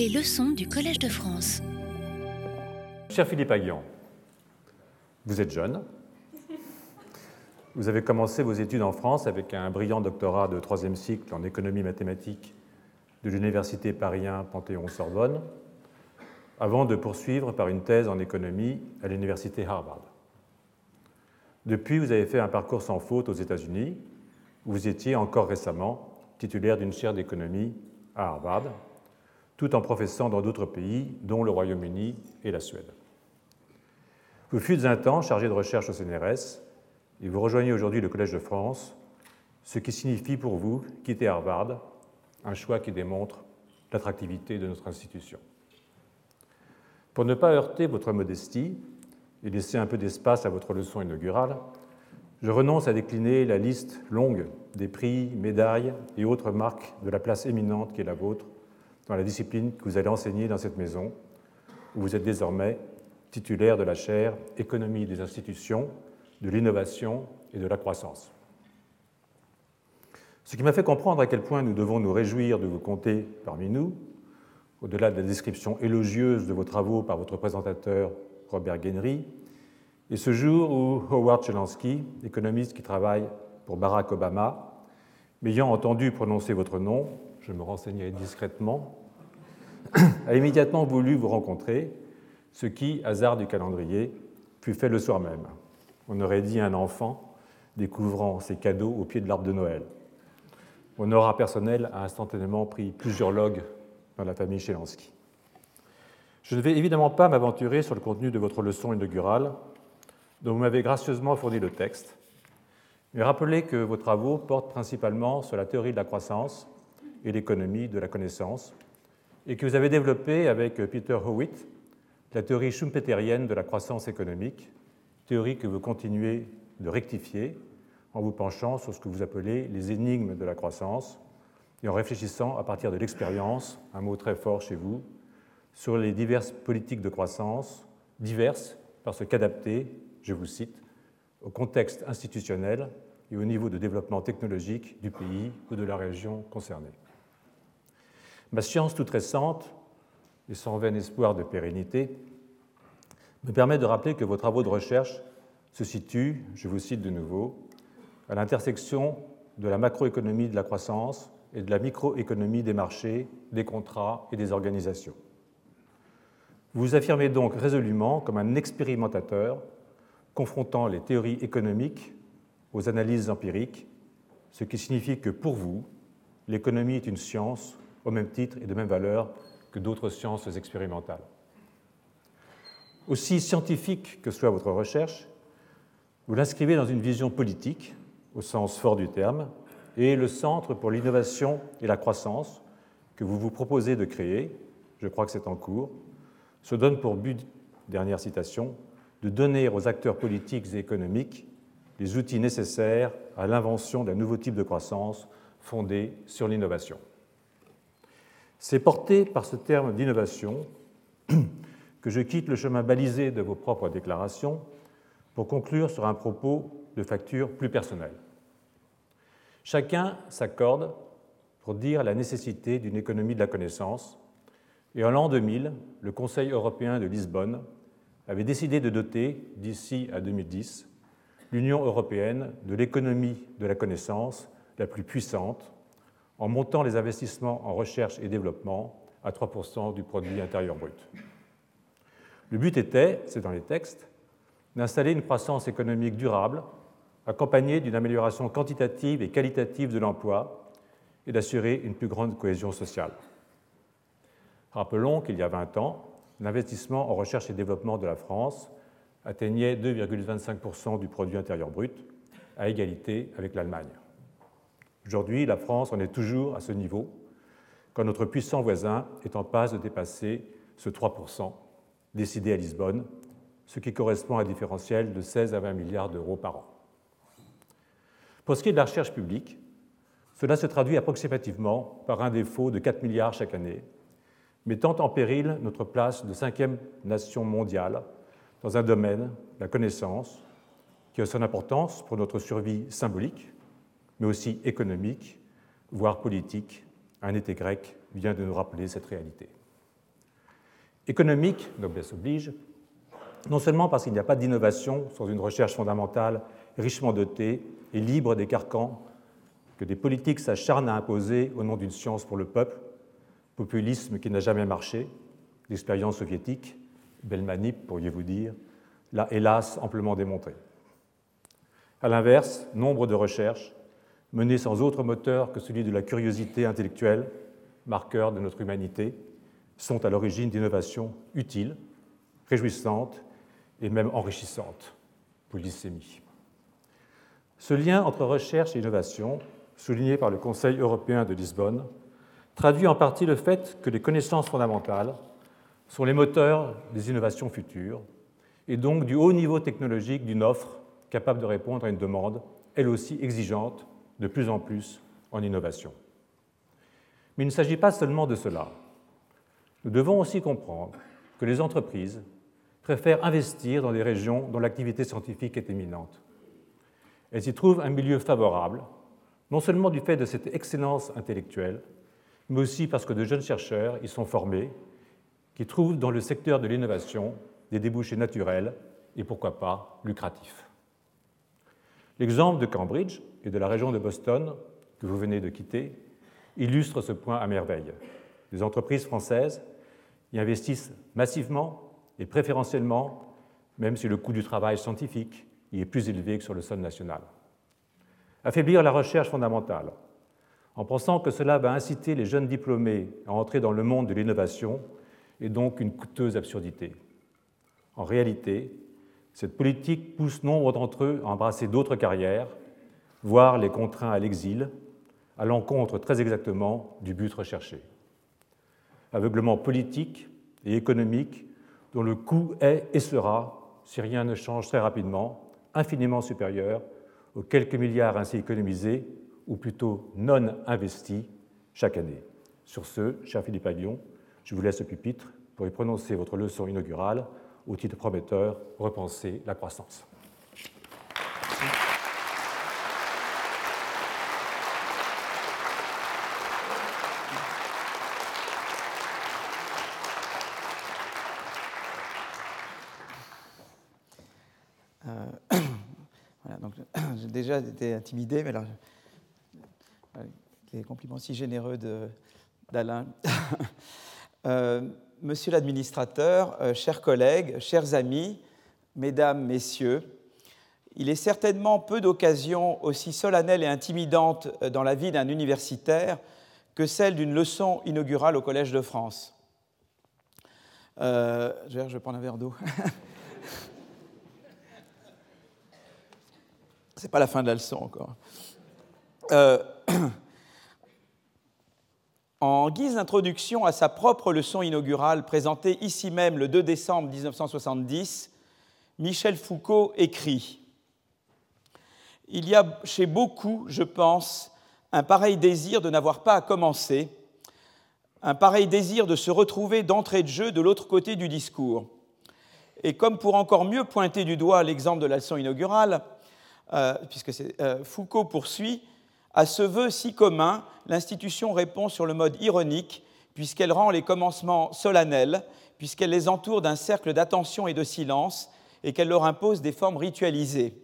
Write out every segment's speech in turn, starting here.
Les leçons du Collège de France. Cher Philippe Aguian, vous êtes jeune. Vous avez commencé vos études en France avec un brillant doctorat de troisième cycle en économie mathématique de l'Université Paris Panthéon-Sorbonne, avant de poursuivre par une thèse en économie à l'Université Harvard. Depuis, vous avez fait un parcours sans faute aux États-Unis, où vous étiez encore récemment titulaire d'une chaire d'économie à Harvard, tout en professant dans d'autres pays, dont le Royaume-Uni et la Suède. Vous fûtes un temps chargé de recherche au CNRS et vous rejoignez aujourd'hui le Collège de France, ce qui signifie pour vous quitter Harvard, un choix qui démontre l'attractivité de notre institution. Pour ne pas heurter votre modestie et laisser un peu d'espace à votre leçon inaugurale, je renonce à décliner la liste longue des prix, médailles et autres marques de la place éminente qui est la vôtre dans la discipline que vous allez enseigner dans cette maison, où vous êtes désormais titulaire de la chaire Économie des institutions, de l'innovation et de la croissance. Ce qui m'a fait comprendre à quel point nous devons nous réjouir de vous compter parmi nous, au-delà de la description élogieuse de vos travaux par votre présentateur Robert Guenry, et ce jour où Howard Chelansky, économiste qui travaille pour Barack Obama, m'ayant entendu prononcer votre nom, je me renseignais discrètement, a immédiatement voulu vous rencontrer, ce qui, hasard du calendrier, fut fait le soir même. On aurait dit un enfant découvrant ses cadeaux au pied de l'arbre de Noël. Mon aura personnel a instantanément pris plusieurs logs dans la famille Chelansky. Je ne vais évidemment pas m'aventurer sur le contenu de votre leçon inaugurale, dont vous m'avez gracieusement fourni le texte, mais rappelez que vos travaux portent principalement sur la théorie de la croissance et l'économie de la connaissance, et que vous avez développé avec Peter Howitt la théorie schumpeterienne de la croissance économique, théorie que vous continuez de rectifier en vous penchant sur ce que vous appelez les énigmes de la croissance et en réfléchissant à partir de l'expérience, un mot très fort chez vous, sur les diverses politiques de croissance, diverses parce qu'adaptées, je vous cite, au contexte institutionnel et au niveau de développement technologique du pays ou de la région concernée. Ma science toute récente, et sans vain espoir de pérennité, me permet de rappeler que vos travaux de recherche se situent, je vous cite de nouveau, à l'intersection de la macroéconomie de la croissance et de la microéconomie des marchés, des contrats et des organisations. Vous vous affirmez donc résolument comme un expérimentateur confrontant les théories économiques aux analyses empiriques, ce qui signifie que pour vous, l'économie est une science au même titre et de même valeur que d'autres sciences expérimentales. Aussi scientifique que soit votre recherche, vous l'inscrivez dans une vision politique, au sens fort du terme, et le Centre pour l'innovation et la croissance que vous vous proposez de créer, je crois que c'est en cours, se donne pour but, dernière citation, de donner aux acteurs politiques et économiques les outils nécessaires à l'invention d'un nouveau type de croissance fondé sur l'innovation. C'est porté par ce terme d'innovation que je quitte le chemin balisé de vos propres déclarations pour conclure sur un propos de facture plus personnelle. Chacun s'accorde pour dire la nécessité d'une économie de la connaissance, et en l'an 2000, le Conseil européen de Lisbonne avait décidé de doter, d'ici à 2010, l'Union européenne de l'économie de la connaissance la plus puissante, en montant les investissements en recherche et développement à 3% du produit intérieur brut. Le but était, c'est dans les textes, d'installer une croissance économique durable, accompagnée d'une amélioration quantitative et qualitative de l'emploi et d'assurer une plus grande cohésion sociale. Rappelons qu'il y a 20 ans, l'investissement en recherche et développement de la France atteignait 2,25% du produit intérieur brut, à égalité avec l'Allemagne. Aujourd'hui, la France en est toujours à ce niveau, quand notre puissant voisin est en passe de dépasser ce 3% décidé à Lisbonne, ce qui correspond à un différentiel de 16 à 20 milliards d'euros par an. Pour ce qui est de la recherche publique, cela se traduit approximativement par un défaut de 4 milliards chaque année, mettant en péril notre place de cinquième nation mondiale dans un domaine, la connaissance, qui a son importance pour notre survie symbolique, mais aussi économique, voire politique. Un été grec vient de nous rappeler cette réalité. Économique, noblesse oblige, non seulement parce qu'il n'y a pas d'innovation sans une recherche fondamentale richement dotée et libre des carcans que des politiques s'acharnent à imposer au nom d'une science pour le peuple, populisme qui n'a jamais marché, l'expérience soviétique, belle manip pourriez-vous dire, l'a hélas amplement démontré. A l'inverse, nombre de recherches menées sans autre moteur que celui de la curiosité intellectuelle, marqueur de notre humanité, sont à l'origine d'innovations utiles, réjouissantes et même enrichissantes. Polysémie. Ce lien entre recherche et innovation, souligné par le Conseil européen de Lisbonne, traduit en partie le fait que les connaissances fondamentales sont les moteurs des innovations futures et donc du haut niveau technologique d'une offre capable de répondre à une demande, elle aussi exigeante, de plus en plus en innovation. Mais il ne s'agit pas seulement de cela. Nous devons aussi comprendre que les entreprises préfèrent investir dans des régions dont l'activité scientifique est éminente. Elles y trouvent un milieu favorable, non seulement du fait de cette excellence intellectuelle, mais aussi parce que de jeunes chercheurs y sont formés, qui trouvent dans le secteur de l'innovation des débouchés naturels et pourquoi pas lucratifs. L'exemple de Cambridge et de la région de Boston que vous venez de quitter illustre ce point à merveille. Les entreprises françaises y investissent massivement et préférentiellement, même si le coût du travail scientifique y est plus élevé que sur le sol national. Affaiblir la recherche fondamentale, en pensant que cela va inciter les jeunes diplômés à entrer dans le monde de l'innovation, est donc une coûteuse absurdité. En réalité, cette politique pousse nombre d'entre eux à embrasser d'autres carrières, voire les contraint à l'exil, à l'encontre très exactement du but recherché. Aveuglement politique et économique dont le coût est et sera, si rien ne change très rapidement, infiniment supérieur aux quelques milliards ainsi économisés, ou plutôt non investis, chaque année. Sur ce, cher Philippe Aguillon, je vous laisse le pupitre pour y prononcer votre leçon inaugurale au titre prometteur Repenser la croissance. déjà été intimidé, mais alors, les compliments si généreux d'Alain. Euh, monsieur l'administrateur, euh, chers collègues, chers amis, mesdames, messieurs, il est certainement peu d'occasions aussi solennelles et intimidantes euh, dans la vie d'un universitaire que celle d'une leçon inaugurale au Collège de France. je vais prendre un verre d'eau. C'est pas la fin de la leçon encore. Euh, en guise d'introduction à sa propre leçon inaugurale présentée ici même le 2 décembre 1970, Michel Foucault écrit Il y a chez beaucoup, je pense, un pareil désir de n'avoir pas à commencer, un pareil désir de se retrouver d'entrée de jeu de l'autre côté du discours. Et comme pour encore mieux pointer du doigt l'exemple de la leçon inaugurale, euh, puisque euh, Foucault poursuit, à ce vœu si commun, l'institution répond sur le mode ironique, puisqu'elle rend les commencements solennels, puisqu'elle les entoure d'un cercle d'attention et de silence, et qu'elle leur impose des formes ritualisées.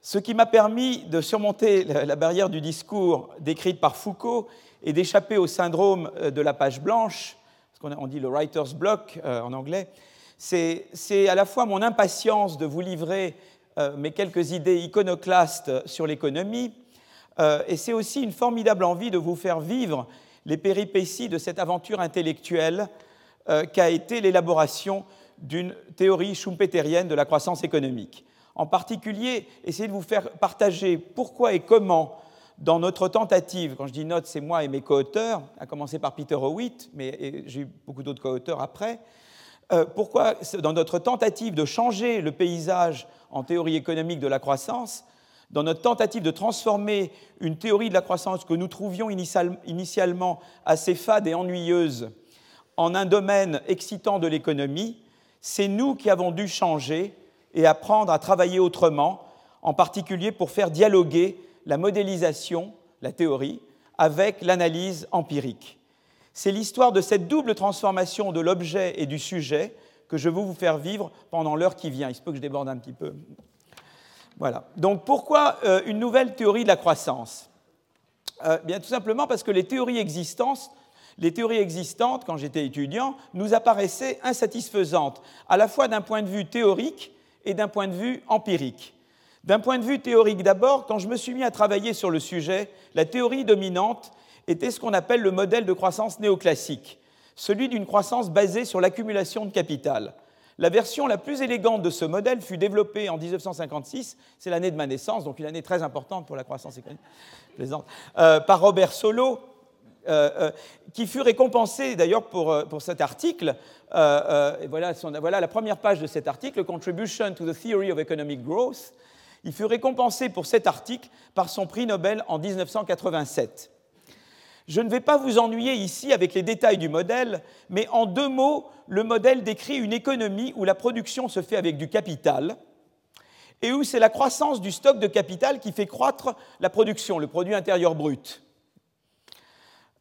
Ce qui m'a permis de surmonter la barrière du discours décrite par Foucault et d'échapper au syndrome euh, de la page blanche, ce qu'on dit le writer's block en anglais, c'est à la fois mon impatience de vous livrer euh, mes quelques idées iconoclastes sur l'économie, euh, et c'est aussi une formidable envie de vous faire vivre les péripéties de cette aventure intellectuelle euh, qu'a été l'élaboration d'une théorie schumpeterienne de la croissance économique. En particulier, essayer de vous faire partager pourquoi et comment, dans notre tentative, quand je dis note, c'est moi et mes co-auteurs, à commencer par Peter Howitt, mais j'ai eu beaucoup d'autres co-auteurs après, pourquoi, dans notre tentative de changer le paysage en théorie économique de la croissance, dans notre tentative de transformer une théorie de la croissance que nous trouvions initialement assez fade et ennuyeuse en un domaine excitant de l'économie, c'est nous qui avons dû changer et apprendre à travailler autrement, en particulier pour faire dialoguer la modélisation, la théorie, avec l'analyse empirique. C'est l'histoire de cette double transformation de l'objet et du sujet que je veux vous faire vivre pendant l'heure qui vient. Il se peut que je déborde un petit peu. Voilà. Donc pourquoi euh, une nouvelle théorie de la croissance? Euh, Bien tout simplement parce que les théories existantes, les théories existantes, quand j'étais étudiant, nous apparaissaient insatisfaisantes, à la fois d'un point de vue théorique et d'un point de vue empirique. D'un point de vue théorique d'abord, quand je me suis mis à travailler sur le sujet, la théorie dominante était ce qu'on appelle le modèle de croissance néoclassique, celui d'une croissance basée sur l'accumulation de capital. La version la plus élégante de ce modèle fut développée en 1956, c'est l'année de ma naissance, donc une année très importante pour la croissance économique, euh, par Robert Solow, euh, euh, qui fut récompensé d'ailleurs pour, pour, cet article. voilà, voilà, la première page de cet article, Contribution to the Theory of Economic Growth. Il fut récompensé pour cet article par son prix Nobel en 1987. Je ne vais pas vous ennuyer ici avec les détails du modèle, mais en deux mots, le modèle décrit une économie où la production se fait avec du capital et où c'est la croissance du stock de capital qui fait croître la production, le produit intérieur brut.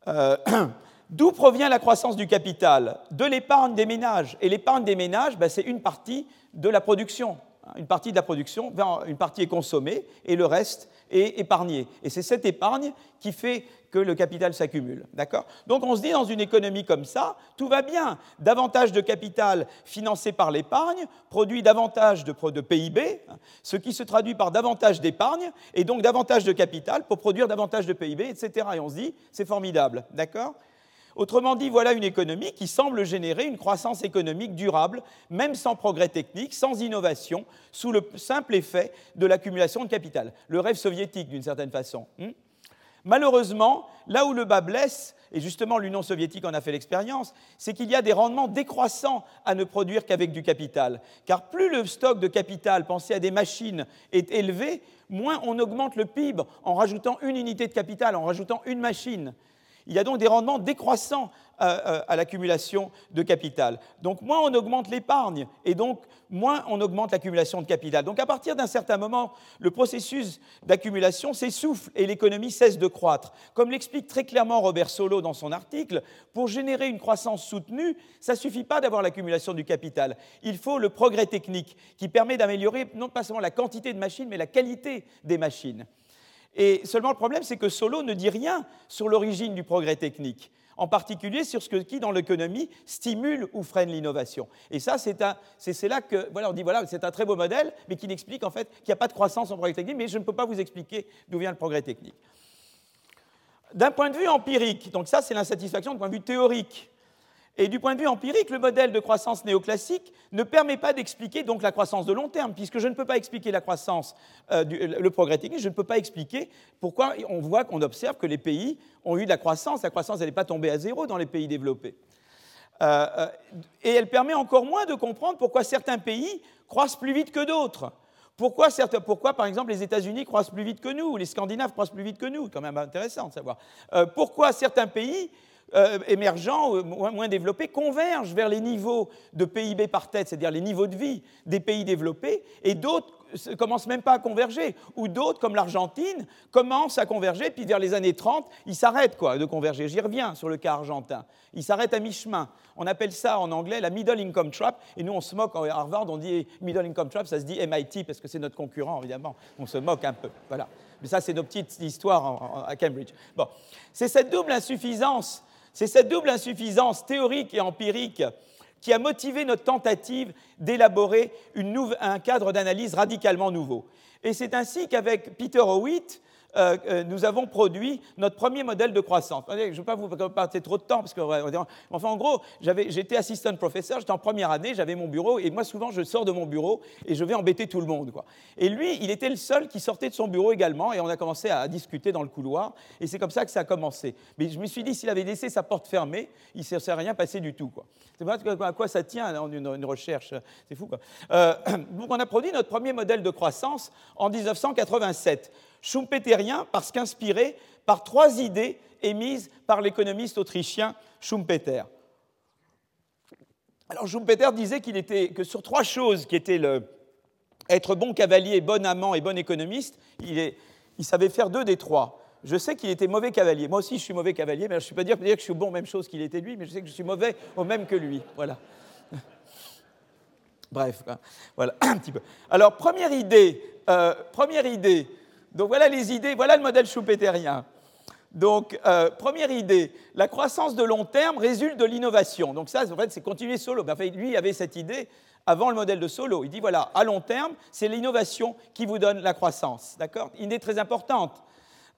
Euh, d'où provient la croissance du capital? De l'épargne des ménages. Et l'épargne des ménages, ben, c'est une partie de la production. Une partie de la production, une partie est consommée et le reste est épargné. Et c'est cette épargne qui fait que le capital s'accumule. D'accord? Donc on se dit dans une économie comme ça, tout va bien. Davantage de capital financé par l'épargne produit davantage de, PIB, ce qui se traduit par davantage d'épargne et donc davantage de capital pour produire davantage de PIB, etc. Et on se dit, c'est formidable. D'accord? Autrement dit, voilà une économie qui semble générer une croissance économique durable, même sans progrès technique, sans innovation, sous le simple effet de l'accumulation de capital. Le rêve soviétique, d'une certaine façon. Hmm? Malheureusement, là où le bas blesse, et justement l'Union soviétique en a fait l'expérience, c'est qu'il y a des rendements décroissants à ne produire qu'avec du capital. Car plus le stock de capital pensé à des machines est élevé, moins on augmente le PIB en rajoutant une unité de capital, en rajoutant une machine. Il y a donc des rendements décroissants euh, euh, à, l'accumulation de capital. Donc moins on augmente l'épargne et donc moins on augmente l'accumulation de capital. Donc à partir d'un certain moment, le processus d'accumulation s'essouffle et l'économie cesse de croître. Comme l'explique très clairement Robert Solo dans son article, pour générer une croissance soutenue, ça ne suffit pas d'avoir l'accumulation du capital. Il faut le progrès technique qui permet d'améliorer non pas seulement la quantité de machines, mais la qualité des machines. Et seulement le problème, c'est que Solo ne dit rien sur l'origine du progrès technique, en particulier sur ce qui, dans l'économie, stimule ou freine l'innovation. Et ça, c'est là que, voilà, on dit, voilà, c'est un très beau modèle, mais qui n'explique en fait qu'il n'y a pas de croissance en progrès technique, mais je ne peux pas vous expliquer d'où vient le progrès technique. D'un point de vue empirique, donc ça, c'est l'insatisfaction du point de vue théorique. Et du point de vue empirique, le modèle de croissance néoclassique ne permet pas d'expliquer la croissance de long terme, puisque je ne peux pas expliquer la croissance, euh, le progrès technique, je ne peux pas expliquer pourquoi on voit qu'on observe que les pays ont eu de la croissance. La croissance, n'est pas tombée à zéro dans les pays développés. Euh, euh, et elle permet encore moins de comprendre pourquoi certains pays croissent plus vite que d'autres. Pourquoi, pourquoi, par exemple, les États-Unis croissent plus vite que nous, ou les Scandinaves croissent plus vite que nous quand même intéressant de savoir. pourquoi certains pays euh, émergents, euh, moins développés, convergent vers les niveaux de PIB par tête, c'est-à-dire les niveaux de vie des pays développés, et d'autres ne commencent même pas à converger, ou d'autres, comme l'Argentine, commencent à converger, puis vers les années 30, ils s'arrêtent quoi, de converger. J'y reviens sur le cas argentin. Ils s'arrêtent à mi-chemin. On appelle ça en anglais la middle income trap, et nous on se moque à Harvard, on dit middle income trap, ça se dit MIT, parce que c'est notre concurrent, évidemment. On se moque un peu. Voilà. Mais ça, c'est nos petites histoires à Cambridge. Bon. C'est cette double insuffisance c'est cette double insuffisance théorique et empirique qui a motivé notre tentative d'élaborer un cadre d'analyse radicalement nouveau. Et c'est ainsi qu'avec Peter Howitt, euh, euh, nous avons produit notre premier modèle de croissance. Je ne vais pas vous passer trop de temps, parce que, enfin, en gros, j'étais assistant professeur, j'étais en première année, j'avais mon bureau, et moi, souvent, je sors de mon bureau et je vais embêter tout le monde. Quoi. Et lui, il était le seul qui sortait de son bureau également, et on a commencé à discuter dans le couloir, et c'est comme ça que ça a commencé. Mais je me suis dit, s'il avait laissé sa porte fermée, il ne serait rien passé du tout. C'est pas à quoi ça tient en une, une, recherche, c'est fou. Quoi. Euh, donc, on a produit notre premier modèle de croissance en 1987 schumpeterien parce qu'inspiré par trois idées émises par l'économiste autrichien Schumpeter. Alors Schumpeter disait qu'il était que sur trois choses qui étaient le, être bon cavalier, bon amant et bon économiste, il, savait faire deux des trois. Je sais qu'il était mauvais cavalier. Moi aussi, je suis mauvais cavalier, mais je ne suis pas dire, dire que je suis bon, même chose qu'il était lui, mais je sais que je suis mauvais au même que lui. Voilà. Bref, voilà, un petit peu. Alors, première idée, euh, première idée. Donc, voilà les idées, voilà le modèle schumpeterien. Donc, euh, première idée, la croissance de long terme résulte de l'innovation. Donc, ça, en fait, c'est continuer solo. Ben, lui, avait cette idée avant le modèle de Solo. Il dit voilà, à long terme, c'est l'innovation qui vous donne la croissance. D'accord? Une idée très importante.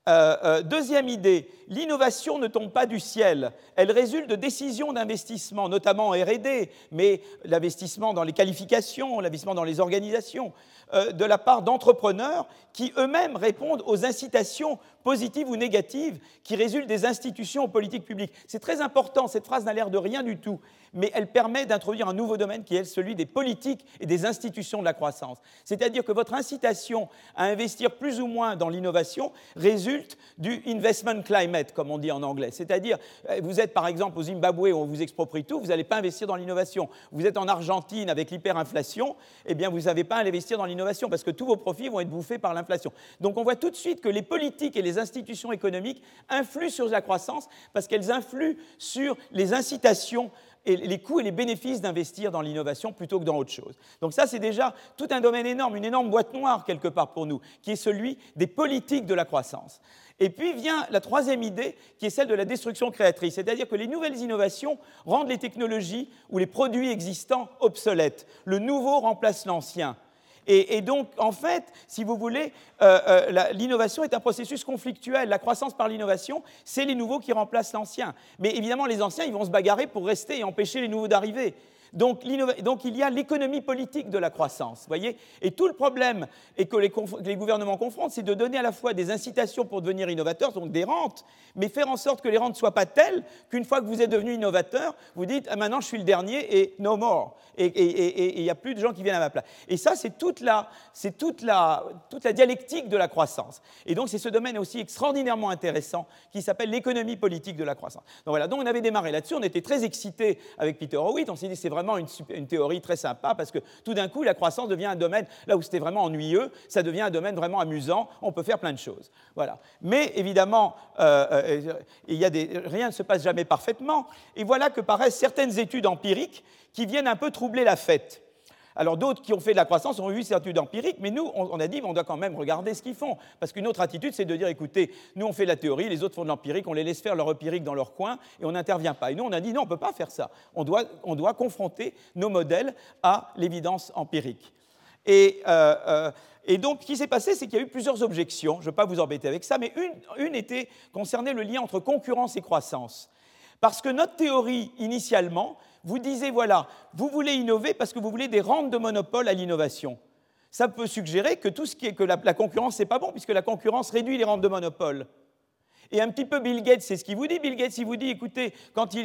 Euh, euh, deuxième idée, l'innovation ne tombe pas du ciel, elle résulte de décisions d'investissement, notamment en RD, mais l'investissement dans les qualifications, l'investissement dans les organisations, euh, de la part d'entrepreneurs qui eux-mêmes répondent aux incitations positives ou négatives qui résultent des institutions aux politiques publiques. C'est très important, cette phrase n'a l'air de rien du tout, mais elle permet d'introduire un nouveau domaine qui est celui des politiques et des institutions de la croissance. C'est-à-dire que votre incitation à investir plus ou moins dans l'innovation résulte du investment climate, comme on dit en anglais. C'est-à-dire, euh, vous êtes par exemple au Zimbabwe où on vous exproprie tout, vous n'allez pas investir dans l'innovation. Vous êtes en Argentine avec l'hyperinflation, eh bien vous n'avez pas à investir dans l'innovation parce que tous vos profits vont être bouffés par l'inflation. Donc on voit tout de suite que les politiques et les institutions économiques influent sur la croissance parce qu'elles influent sur les incitations et les coûts et les bénéfices d'investir dans l'innovation plutôt que dans autre chose. Donc ça, c'est déjà tout un domaine énorme, une énorme boîte noire quelque part pour nous, qui est celui des politiques de la croissance. Et puis vient la troisième idée, qui est celle de la destruction créatrice, c'est-à-dire que les nouvelles innovations rendent les technologies ou les produits existants obsolètes. Le nouveau remplace l'ancien. Et, donc, en fait, si vous voulez, euh, euh, l'innovation est un processus conflictuel. La croissance par l'innovation, c'est les nouveaux qui remplacent l'ancien. Mais évidemment, les anciens, ils vont se bagarrer pour rester et empêcher les nouveaux d'arriver. Donc, il y a l'économie politique de la croissance, voyez Et tout le problème et que les, gouvernements confrontent, c'est de donner à la fois des incitations pour devenir innovateurs, donc des rentes, mais faire en sorte que les rentes ne soient pas telles qu'une fois que vous êtes devenu innovateur, vous dites ah, maintenant je suis le dernier et no more. Et il n'y a plus de gens qui viennent à ma place. Et ça, c'est toute la, dialectique de la croissance. Et donc, c'est ce domaine aussi extraordinairement intéressant qui s'appelle l'économie politique de la croissance. Donc voilà, donc on avait démarré là-dessus, on était très excités avec Peter Howitt, on s'est dit c'est vraiment vraiment une, théorie très sympa parce que tout d'un coup, la croissance devient un domaine, là où c'était vraiment ennuyeux, ça devient un domaine vraiment amusant, on peut faire plein de choses. Voilà. Mais évidemment, euh, euh, il y a des, rien ne se passe jamais parfaitement, et voilà que paraissent certaines études empiriques qui viennent un peu troubler la fête. Alors d'autres qui ont fait de la croissance ont vu ces études empiriques, mais nous, on, a dit, on doit quand même regarder ce qu'ils font. Parce qu'une autre attitude, c'est de dire, écoutez, nous, on fait de la théorie, les autres font de l'empirique, on les laisse faire leur empirique dans leur coin, et on n'intervient pas. Et nous, on a dit, non, on ne peut pas faire ça. On doit, on doit confronter nos modèles à l'évidence empirique. Et, euh, euh, et, donc, ce qui s'est passé, c'est qu'il y a eu plusieurs objections. Je ne vais pas vous embêter avec ça, mais une, une était concernée le lien entre concurrence et croissance. Parce que notre théorie, initialement, vous disiez, voilà, vous voulez innover parce que vous voulez des rentes de monopole à l'innovation. Ça peut suggérer que tout ce qui est que la, concurrence, c'est pas bon, puisque la concurrence réduit les rentes de monopole. Et un petit peu Bill Gates, c'est ce qu'il vous dit. Bill Gates, il vous dit, écoutez, quand,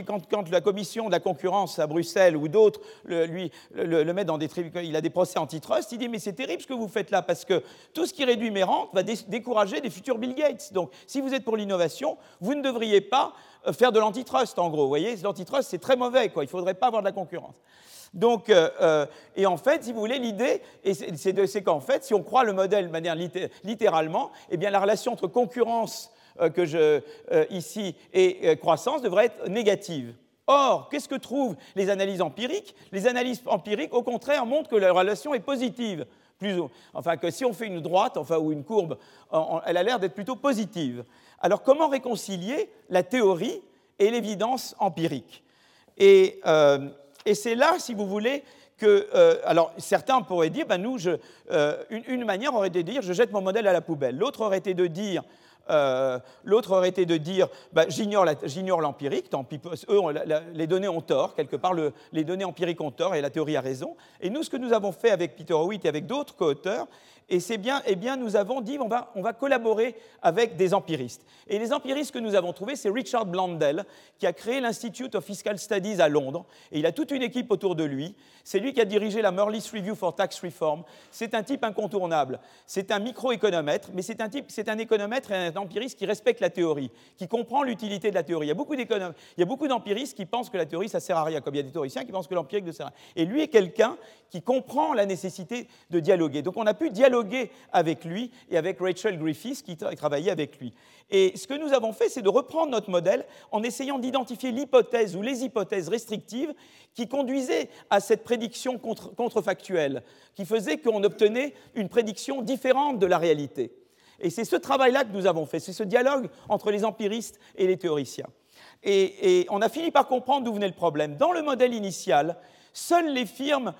la commission de la concurrence à Bruxelles ou d'autres lui le, met dans des il a des procès antitrust, il dit mais c'est terrible ce que vous faites là parce que tout ce qui réduit mes rentes va décourager des futurs Bill Gates. Donc, si vous êtes pour l'innovation, vous ne devriez pas euh, faire de l'antitrust, en gros. Vous voyez, l'antitrust, c'est très mauvais, quoi. Il ne faudrait pas avoir de la concurrence. Donc, euh, euh, et en fait, si vous voulez, l'idée, c'est qu'en fait, si on croit le modèle de manière littéralement, eh bien, la relation entre concurrence que je, ici et croissance devrait être négative. Or, qu'est-ce que trouvent les analyses empiriques? Les analyses empiriques, au contraire, montrent que la relation est positive. Plus, enfin, que si on fait une droite, enfin, ou une courbe, elle a l'air d'être plutôt positive. Alors comment réconcilier la théorie et l'évidence empirique? Euh, et, c'est là, si vous voulez, que... Euh, alors certains pourraient dire, ben nous, euh, une, manière aurait été de dire, je jette mon modèle à la poubelle. L'autre aurait été de dire, L'autre aurait été de dire ben, j'ignore l'empirique, tant pis, eux, les données ont tort, quelque part, les données empiriques ont tort et la théorie a raison. Et nous, ce que nous avons fait avec Peter Howitt et avec d'autres co-auteurs, et c'est bien, eh bien, nous avons dit, on va, on va collaborer avec des empiristes. Et les empiristes que nous avons trouvés, c'est Richard Blandel, qui a créé l'Institute of Fiscal Studies à Londres. Et il a toute une équipe autour de lui. C'est lui qui a dirigé la Merlis Review for Tax Reform. C'est un type incontournable. C'est un microéconomètre, mais c'est un type, c'est un économètre et un empiriste qui respecte la théorie, qui comprend l'utilité de la théorie. Il y a beaucoup il y a beaucoup d'empiristes qui pensent que la théorie, ça sert à rien, comme il y a des théoriciens qui pensent que l'empirique ne sert à rien. Et lui est quelqu'un qui comprend la nécessité de dialoguer. Donc on a pu dialoguer avec lui et avec Rachel Griffiths qui travaillait avec lui. Et ce que nous avons fait, c'est de reprendre notre modèle en essayant d'identifier l'hypothèse ou les hypothèses restrictives qui conduisaient à cette prédiction contrefactuelle, qui faisait qu'on obtenait une prédiction différente de la réalité. Et c'est ce travail-là que nous avons fait, c'est ce dialogue entre les empiristes et les théoriciens. Et, on a fini par comprendre d'où venait le problème. Dans le modèle initial, seules les firmes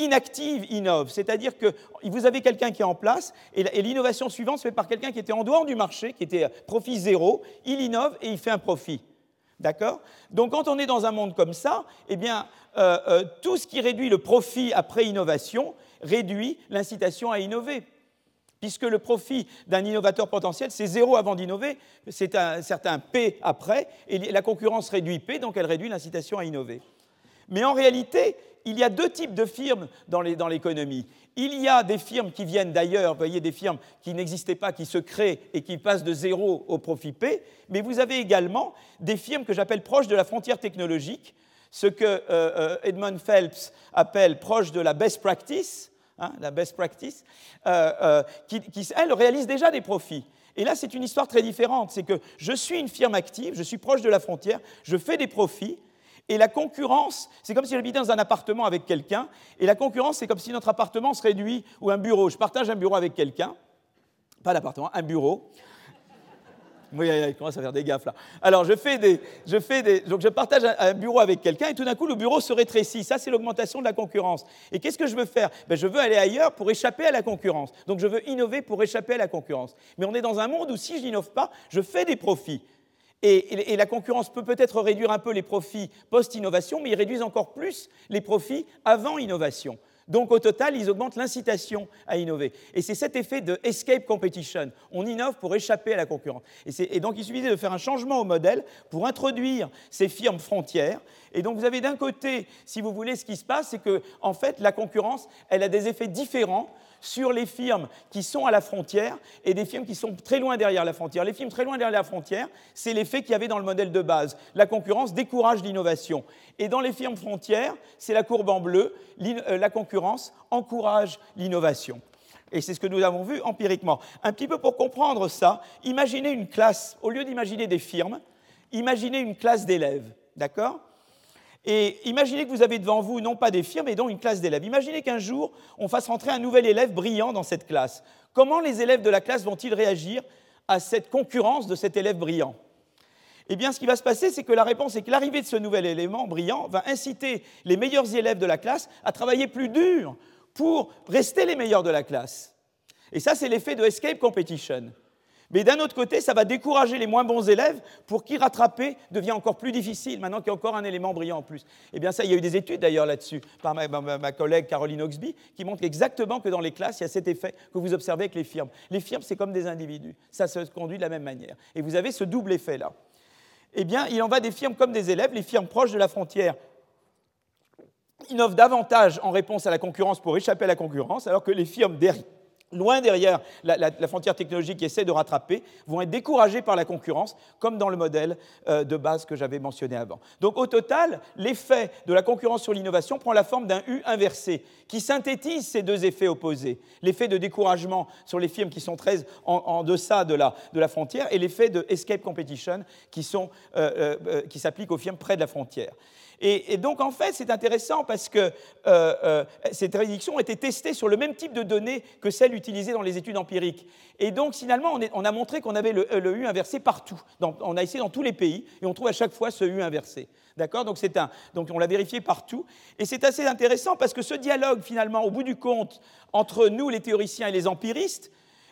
inactives innovent, c'est-à-dire que vous avez quelqu'un qui est en place et l'innovation suivante se fait par quelqu'un qui était en dehors du marché, qui était profit zéro, il innove et il fait un profit. D'accord? Donc quand on est dans un monde comme ça, eh bien, euh, euh, tout ce qui réduit le profit après innovation réduit l'incitation à innover. Puisque le profit d'un innovateur potentiel, c'est zéro avant d'innover, c'est un certain P après, et la concurrence réduit P, donc elle réduit l'incitation à innover. Mais en réalité, il y a deux types de firmes dans l'économie. Il y a des firmes qui viennent d'ailleurs, voyez, des firmes qui n'existaient pas, qui se créent et qui passent de zéro au profit P, mais vous avez également des firmes que j'appelle proches de la frontière technologique, ce que euh, euh, Edmund Phelps appelle proche de la best practice, Hein, la best practice, euh, euh, qui, elle, réalise déjà des profits. Et là, c'est une histoire très différente. C'est que je suis une firme active, je suis proche de la frontière, je fais des profits, et la concurrence, c'est comme si j'habitais dans un appartement avec quelqu'un, et la concurrence, c'est comme si notre appartement se réduit, ou un bureau. Je partage un bureau avec quelqu'un, pas l'appartement, un bureau. Oui, il commence à faire des gaffes là. Alors, je fais des, je fais des, donc je partage un, bureau avec quelqu'un et tout d'un coup, le bureau se rétrécit. Ça, c'est l'augmentation de la concurrence. Et qu'est-ce que je veux faire? Ben, Je veux aller ailleurs pour échapper à la concurrence. Donc, je veux innover pour échapper à la concurrence. Mais on est dans un monde où si je n'innove pas, je fais des profits. Et, la concurrence peut peut-être réduire un peu les profits post-innovation, mais ils réduisent encore plus les profits avant innovation. Donc au total, ils augmentent l'incitation à innover. Et c'est cet effet de escape competition. On innove pour échapper à la concurrence. Et, donc il suffisait de faire un changement au modèle pour introduire ces firmes frontières. Et donc vous avez d'un côté, si vous voulez, ce qui se passe, c'est que en fait la concurrence, elle a des effets différents sur les firmes qui sont à la frontière et des firmes qui sont très loin derrière la frontière. Les firmes très loin derrière la frontière, c'est l'effet qu'il y avait dans le modèle de base. La concurrence décourage l'innovation. Et dans les firmes frontières, c'est la courbe en bleu, euh, la concurrence encourage l'innovation. Et c'est ce que nous avons vu empiriquement. Un petit peu pour comprendre ça, imaginez une classe, au lieu d'imaginer des firmes, imaginez une classe d'élèves. D'accord? Et imaginez que vous avez devant vous non pas des firmes, mais donc une classe d'élèves. Imaginez qu'un jour, on fasse rentrer un nouvel élève brillant dans cette classe. Comment les élèves de la classe vont-ils réagir à cette concurrence de cet élève brillant? Eh bien, ce qui va se passer, c'est que la réponse est que l'arrivée de ce nouvel élément brillant va inciter les meilleurs élèves de la classe à travailler plus dur pour rester les meilleurs de la classe. Et ça, c'est l'effet de escape competition. Mais d'un autre côté, ça va décourager les moins bons élèves pour qui rattraper devient encore plus difficile, maintenant qu'il y a encore un élément brillant en plus. Eh bien ça, il y a eu des études d'ailleurs là-dessus par ma, collègue Caroline Oxby qui montrent exactement que dans les classes, il y a cet effet que vous observez avec les firmes. Les firmes, c'est comme des individus. Ça se conduit de la même manière. Et vous avez ce double effet-là. Eh bien, il en va des firmes comme des élèves. Les firmes proches de la frontière innovent davantage en réponse à la concurrence pour échapper à la concurrence, alors que les firmes derrière loin derrière la, frontière technologique qui essaie de rattraper, vont être découragés par la concurrence, comme dans le modèle euh, de base que j'avais mentionné avant. Donc au total, l'effet de la concurrence sur l'innovation prend la forme d'un U inversé, qui synthétise ces deux effets opposés. L'effet de découragement sur les firmes qui sont très en, deçà de la, frontière et l'effet de escape competition qui, euh, euh, qui s'applique aux firmes près de la frontière. Et, donc, en fait, c'est intéressant parce que euh, euh, ces prédictions ont été testées sur le même type de données que celles utilisées dans les études empiriques. Et donc, finalement, on, a montré qu'on avait le, U inversé partout. on a essayé dans tous les pays et on trouve à chaque fois ce U inversé. D'accord? Donc, donc, on l'a vérifié partout. Et c'est assez intéressant parce que ce dialogue, finalement, au bout du compte, entre nous, les théoriciens et les empiristes,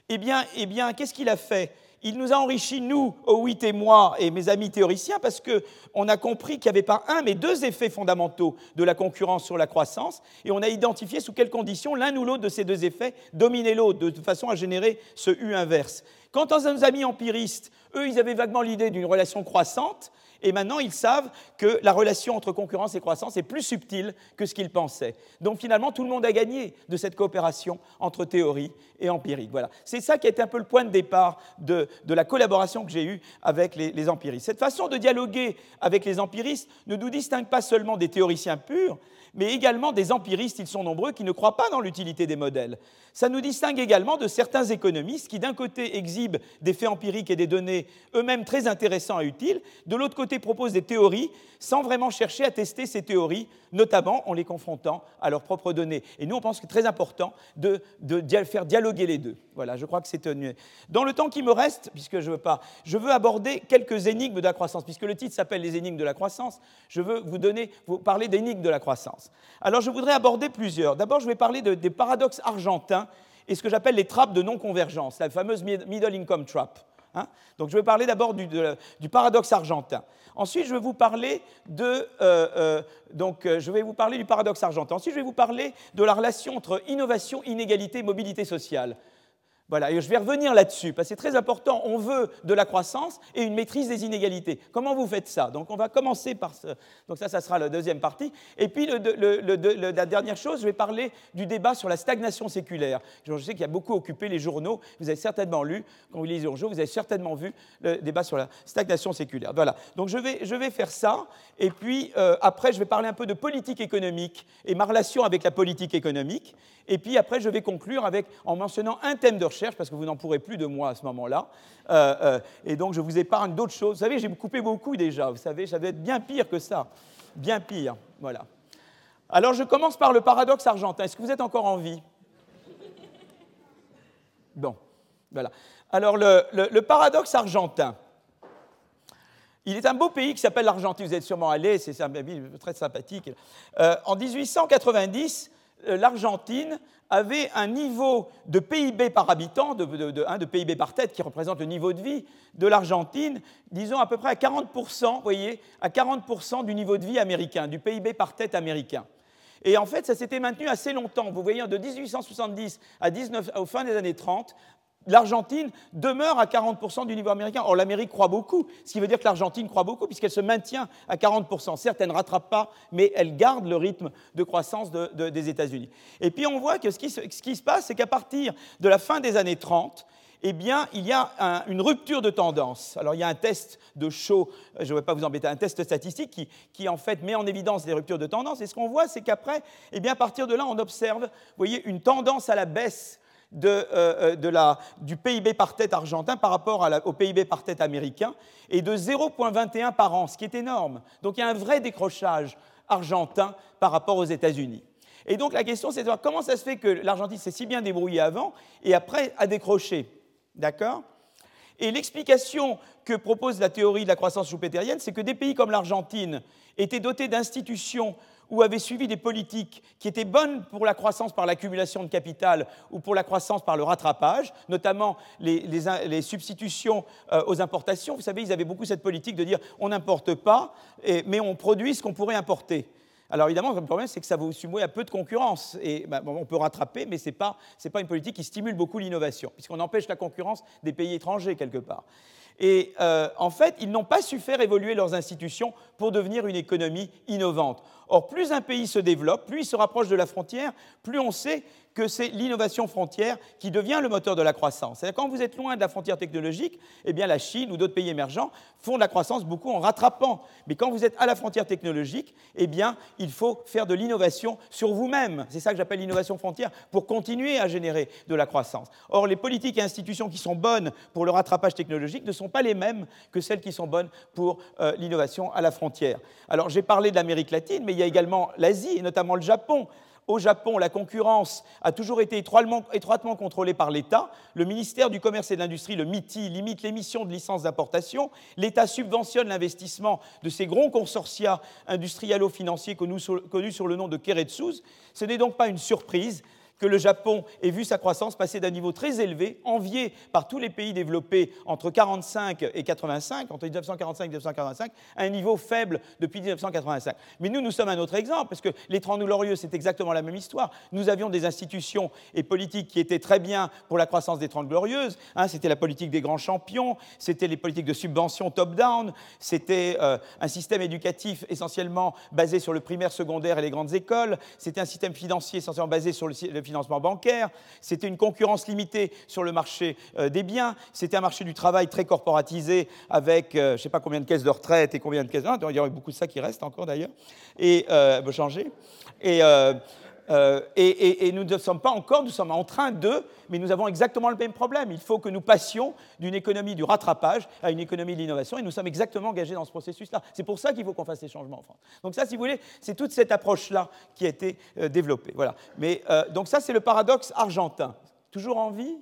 eh bien, eh bien qu'est-ce qu'il a fait? Il nous a enrichis, nous, Howitt et moi, et mes amis théoriciens, parce qu'on a compris qu'il n'y avait pas un, mais deux effets fondamentaux de la concurrence sur la croissance, et on a identifié sous quelles conditions l'un ou l'autre de ces deux effets dominait l'autre, de façon à générer ce U inverse. Quant à nos amis empiristes, eux, ils avaient vaguement l'idée d'une relation croissante, Et maintenant, ils savent que la relation entre concurrence et croissance est plus subtile que ce qu'ils pensaient. Donc finalement, tout le monde a gagné de cette coopération entre théorie et empirique. Voilà. C'est ça qui a été un peu le point de départ de, la collaboration que j'ai eue avec les, les empiristes. Cette façon de dialoguer avec les empiristes ne nous distingue pas seulement des théoriciens purs, mais également des empiristes, ils sont nombreux, qui ne croient pas dans l'utilité des modèles. Ça nous distingue également de certains économistes qui, d'un côté, exhibent des faits empiriques et des données eux-mêmes très intéressants et utiles, de l'autre côté, proposent des théories sans vraiment chercher à tester ces théories, notamment en les confrontant à leurs propres données. Et nous, on pense que c'est très important de, faire dialoguer les deux. Voilà, je crois que c'est Dans le temps qui me reste, puisque je veux pas, je veux aborder quelques énigmes de la croissance, puisque le titre s'appelle Les énigmes de la croissance. Je veux vous parler d'énigmes de la croissance. Alors, je voudrais aborder plusieurs. D'abord, je vais parler des paradoxes argentins et ce que j'appelle les trappes de non-convergence, la fameuse middle income trap. Hein. donc je vais parler d'abord du, paradoxe argentin. Ensuite, je vais vous parler de, euh, euh, donc, euh, je vais vous parler du paradoxe argentin. Ensuite, je vais vous parler de la relation entre innovation, inégalité, mobilité sociale. Voilà, et je vais revenir là-dessus, parce que c'est très important. On veut de la croissance et une maîtrise des inégalités. Comment vous faites ça? Donc, on va commencer par ce. Donc, ça, ça sera la deuxième partie. Et puis, la dernière chose, je vais parler du débat sur la stagnation séculaire. Je sais qu'il y a beaucoup occupé les journaux. Vous avez certainement lu, quand vous lisez les journaux, vous avez certainement vu le débat sur la stagnation séculaire. Voilà. Donc, je vais, je vais faire ça. Et puis, euh, après, je vais parler un peu de politique économique et ma relation avec la politique économique. Et puis, après, je vais conclure en mentionnant un thème de recherche parce que vous n'en pourrez plus de moi à ce moment-là. Euh, euh, et donc, je vous épargne d'autres choses. Vous savez, j'ai coupé beaucoup déjà. Vous savez, ça va être bien pire que ça. Bien pire. Voilà. Alors, je commence par le paradoxe argentin. Est-ce que vous êtes encore en vie? Bon, voilà. Alors, le, paradoxe argentin. Il est un beau pays qui s'appelle l'Argentine. Vous êtes sûrement allé, c'est un pays très sympathique. Euh, en 1890, l'Argentine avait un niveau de PIB par habitant, de, de, PIB par tête, qui représente le niveau de vie de l'Argentine, disons à peu près à 40%, voyez, à 40% du niveau de vie américain, du PIB par tête américain. Et en fait, ça s'était maintenu assez longtemps. Vous voyez, de 1870 à 19, au fin des années 30, l'Argentine demeure à 40% du niveau américain. Or, l'Amérique croit beaucoup, ce qui veut dire que l'Argentine croit beaucoup, puisqu'elle se maintient à 40%. Certes, elle ne rattrape pas, mais elle garde le rythme de croissance des États-Unis. Et puis, on voit que ce qui, se passe, c'est qu'à partir de la fin des années 30, eh bien, il y a une rupture de tendance. Alors, il y a un test de show, je ne vais pas vous embêter, un test statistique qui, qui, en fait, met en évidence les ruptures de tendance. Et ce qu'on voit, c'est qu'après, eh bien, à partir de là, on observe, voyez, une tendance à la baisse euh, euh, de, la, du PIB par tête argentin par rapport au PIB par tête américain et de 0,21 par an, ce qui est énorme. Donc il y a un vrai décrochage argentin par rapport aux États-Unis. Et donc la question, c'est de voir comment ça se fait que l'Argentine s'est si bien débrouillée avant et après a décroché. D'accord? Et l'explication que propose la théorie de la croissance choupéterienne, c'est que des pays comme l'Argentine étaient dotés d'institutions ou avaient suivi des politiques qui étaient bonnes pour la croissance par l'accumulation de capital ou pour la croissance par le rattrapage, notamment les, substitutions euh, aux importations. Vous savez, ils avaient beaucoup cette politique de dire on n'importe pas, mais on produit ce qu'on pourrait importer. Alors évidemment, le problème, c'est que ça vous soumet à peu de concurrence. Et ben, on peut rattraper, mais ce n'est pas, une politique qui stimule beaucoup l'innovation, puisqu'on empêche la concurrence des pays étrangers quelque part. Et euh, en fait, ils n'ont pas su faire évoluer leurs institutions pour devenir une économie innovante. Or, plus un pays se développe, plus il se rapproche de la frontière, plus on sait que c'est l'innovation frontière qui devient le moteur de la croissance. C'est-à-dire quand vous êtes loin de la frontière technologique, eh bien la Chine ou d'autres pays émergents font de la croissance beaucoup en rattrapant. Mais quand vous êtes à la frontière technologique, eh bien il faut faire de l'innovation sur vous-même. C'est ça que j'appelle l'innovation frontière pour continuer à générer de la croissance. Or les politiques et institutions qui sont bonnes pour le rattrapage technologique ne sont pas les mêmes que celles qui sont bonnes pour euh, l'innovation à la frontière. Alors j'ai parlé de l'Amérique latine, mais il y a également l'Asie et notamment le Japon. Au Japon, la concurrence a toujours été étroitement, contrôlée par l'État. Le ministère du Commerce et de l'Industrie, le MITI, limite l'émission de licences d'importation. L'État subventionne l'investissement de ces grands consortia industrialo-financiers connus, connus sur le nom de Keretsus. Ce n'est donc pas une surprise que le Japon ait vu sa croissance passer d'un niveau très élevé, envié par tous les pays développés entre 1945 et 85, entre 1945 et 1945, à un niveau faible depuis 1985. Mais nous, nous sommes un autre exemple, parce que les Trente Glorieux, c'est exactement la même histoire. Nous avions des institutions et politiques qui étaient très bien pour la croissance des Trente Glorieuses. Hein, c'était la politique des grands champions, c'était les politiques de subvention top-down, c'était euh, un système éducatif essentiellement basé sur le primaire, secondaire et les grandes écoles, c'était un système financier essentiellement basé sur le, financement bancaire, c'était une concurrence limitée sur le marché euh, des biens, c'était un marché du travail très corporatisé avec euh, je ne sais pas combien de caisses de retraite et combien de caisses... il y aurait beaucoup de ça qui reste encore d'ailleurs, et euh, changer. Et, et, nous ne sommes pas encore, nous sommes en train de, mais nous avons exactement le même problème. Il faut que nous passions d'une économie du rattrapage à une économie de l'innovation, et nous sommes exactement engagés dans ce processus-là. C'est pour ça qu'il faut qu'on fasse ces changements en France. Donc ça, si vous voulez, c'est toute cette approche-là qui a été développée. Voilà. Mais donc ça, c'est le paradoxe argentin. Toujours en vie?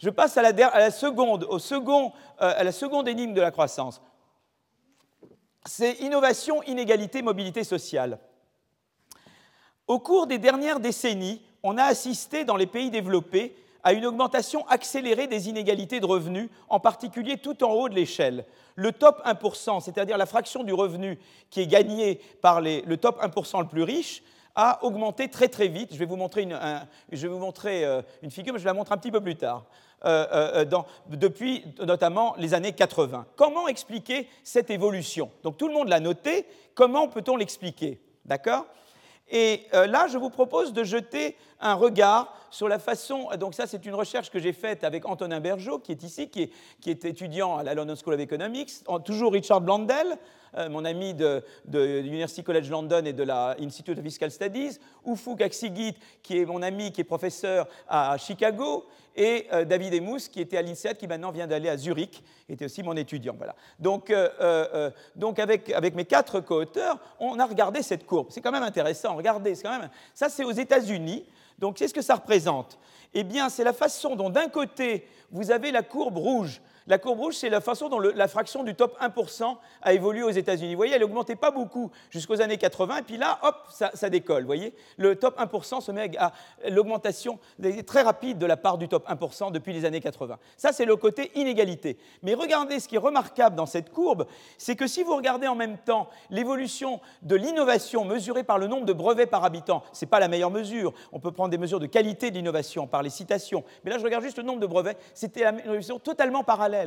Je passe à la, seconde, au second, euh, à la seconde énigme de la croissance. C'est innovation, inégalité, mobilité sociale. Au cours des dernières décennies, on a assisté dans les pays développés à une augmentation accélérée des inégalités de revenus, en particulier tout en haut de l'échelle. Le top 1%, c'est-à-dire la fraction du revenu qui est gagnée par le top 1% le plus riche, a augmenté très très vite. Je vais vous montrer une, je vais vous montrer, euh, une figure, mais je la montre un petit peu plus tard. Euh, euh, depuis notamment les années 80. Comment expliquer cette évolution? Donc tout le monde l'a noté, comment peut-on l'expliquer? D'accord? Et là, je vous propose de jeter un regard sur la façon. Donc, ça, c'est une recherche que j'ai faite avec Antonin Bergeau, qui est ici, qui est, qui est, étudiant à la London School of Economics, toujours Richard Blandel, euh, mon ami de, l'University College London et de la Institute of Fiscal Studies, Ufuk Aksigit, qui est mon ami, qui est professeur à Chicago, et euh, David Emous, qui était à l'INSEAD, qui maintenant vient d'aller à Zurich, était aussi mon étudiant. Voilà. Donc, euh, donc avec, avec, mes quatre co-auteurs, on a regardé cette courbe. C'est quand même intéressant, regardez, quand même... Ça, c'est aux États-Unis. Donc, qu'est-ce que ça représente Eh bien, c'est la façon dont, d'un côté, vous avez la courbe rouge, la courbe rouge, c'est la façon dont la fraction du top 1% a évolué aux États-Unis. Vous voyez, elle n'augmentait pas beaucoup jusqu'aux années 80, et puis là, hop, ça, décolle. Vous voyez, le top 1% se met à l'augmentation très rapide de la part du top 1% depuis les années 80. Ça, c'est le côté inégalité. Mais regardez, ce qui est remarquable dans cette courbe, c'est que si vous regardez en même temps l'évolution de l'innovation mesurée par le nombre de brevets par habitant, ce n'est pas la meilleure mesure. On peut prendre des mesures de qualité de l'innovation par les citations. Mais là, je regarde juste le nombre de brevets. C'était la mesure totalement parallèle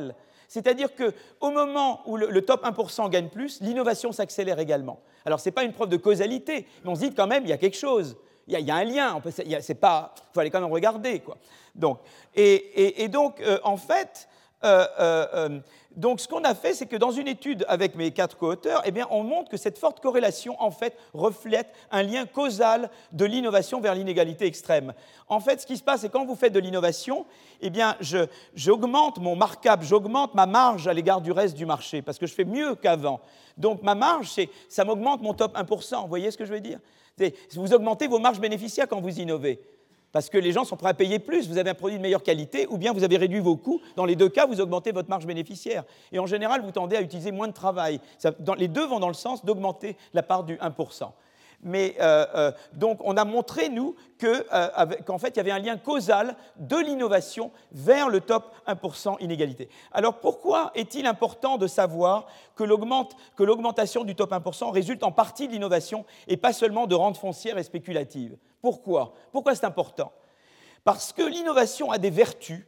c'est-à-dire qu'au moment où le, top 1% gagne plus, l'innovation s'accélère également. Alors, ce n'est pas une preuve de causalité, mais on se dit quand même, il y a quelque chose. Il y a, un lien. Il faut aller quand même regarder. Quoi. Donc, et, donc, euh, en fait, euh, euh, donc ce qu'on a fait, c'est que dans une étude avec mes quatre co-auteurs, eh bien, on montre que cette forte corrélation, en fait, reflète un lien causal de l'innovation vers l'inégalité extrême. En fait, ce qui se passe, c'est quand vous faites de l'innovation, eh bien, j'augmente mon markup, j'augmente ma marge à l'égard du reste du marché, parce que je fais mieux qu'avant. Donc ma marge, ça m'augmente mon top 1%. Vous voyez ce que je veux dire? Vous augmentez vos marges bénéficiaires quand vous innovez parce que les gens sont prêts à payer plus, vous avez un produit de meilleure qualité, ou bien vous avez réduit vos coûts. Dans les deux cas, vous augmentez votre marge bénéficiaire. Et en général, vous tendez à utiliser moins de travail. les deux vont dans le sens d'augmenter la part du 1%. Mais euh, euh, donc, on a montré, nous, euh, qu'en fait, il y avait un lien causal de l'innovation vers le top 1% inégalité. Alors, pourquoi est-il important de savoir que l'augmentation du top 1% résulte en partie de l'innovation et pas seulement de rentes foncières et spéculatives? Pourquoi? Pourquoi c'est important? Parce que l'innovation a des vertus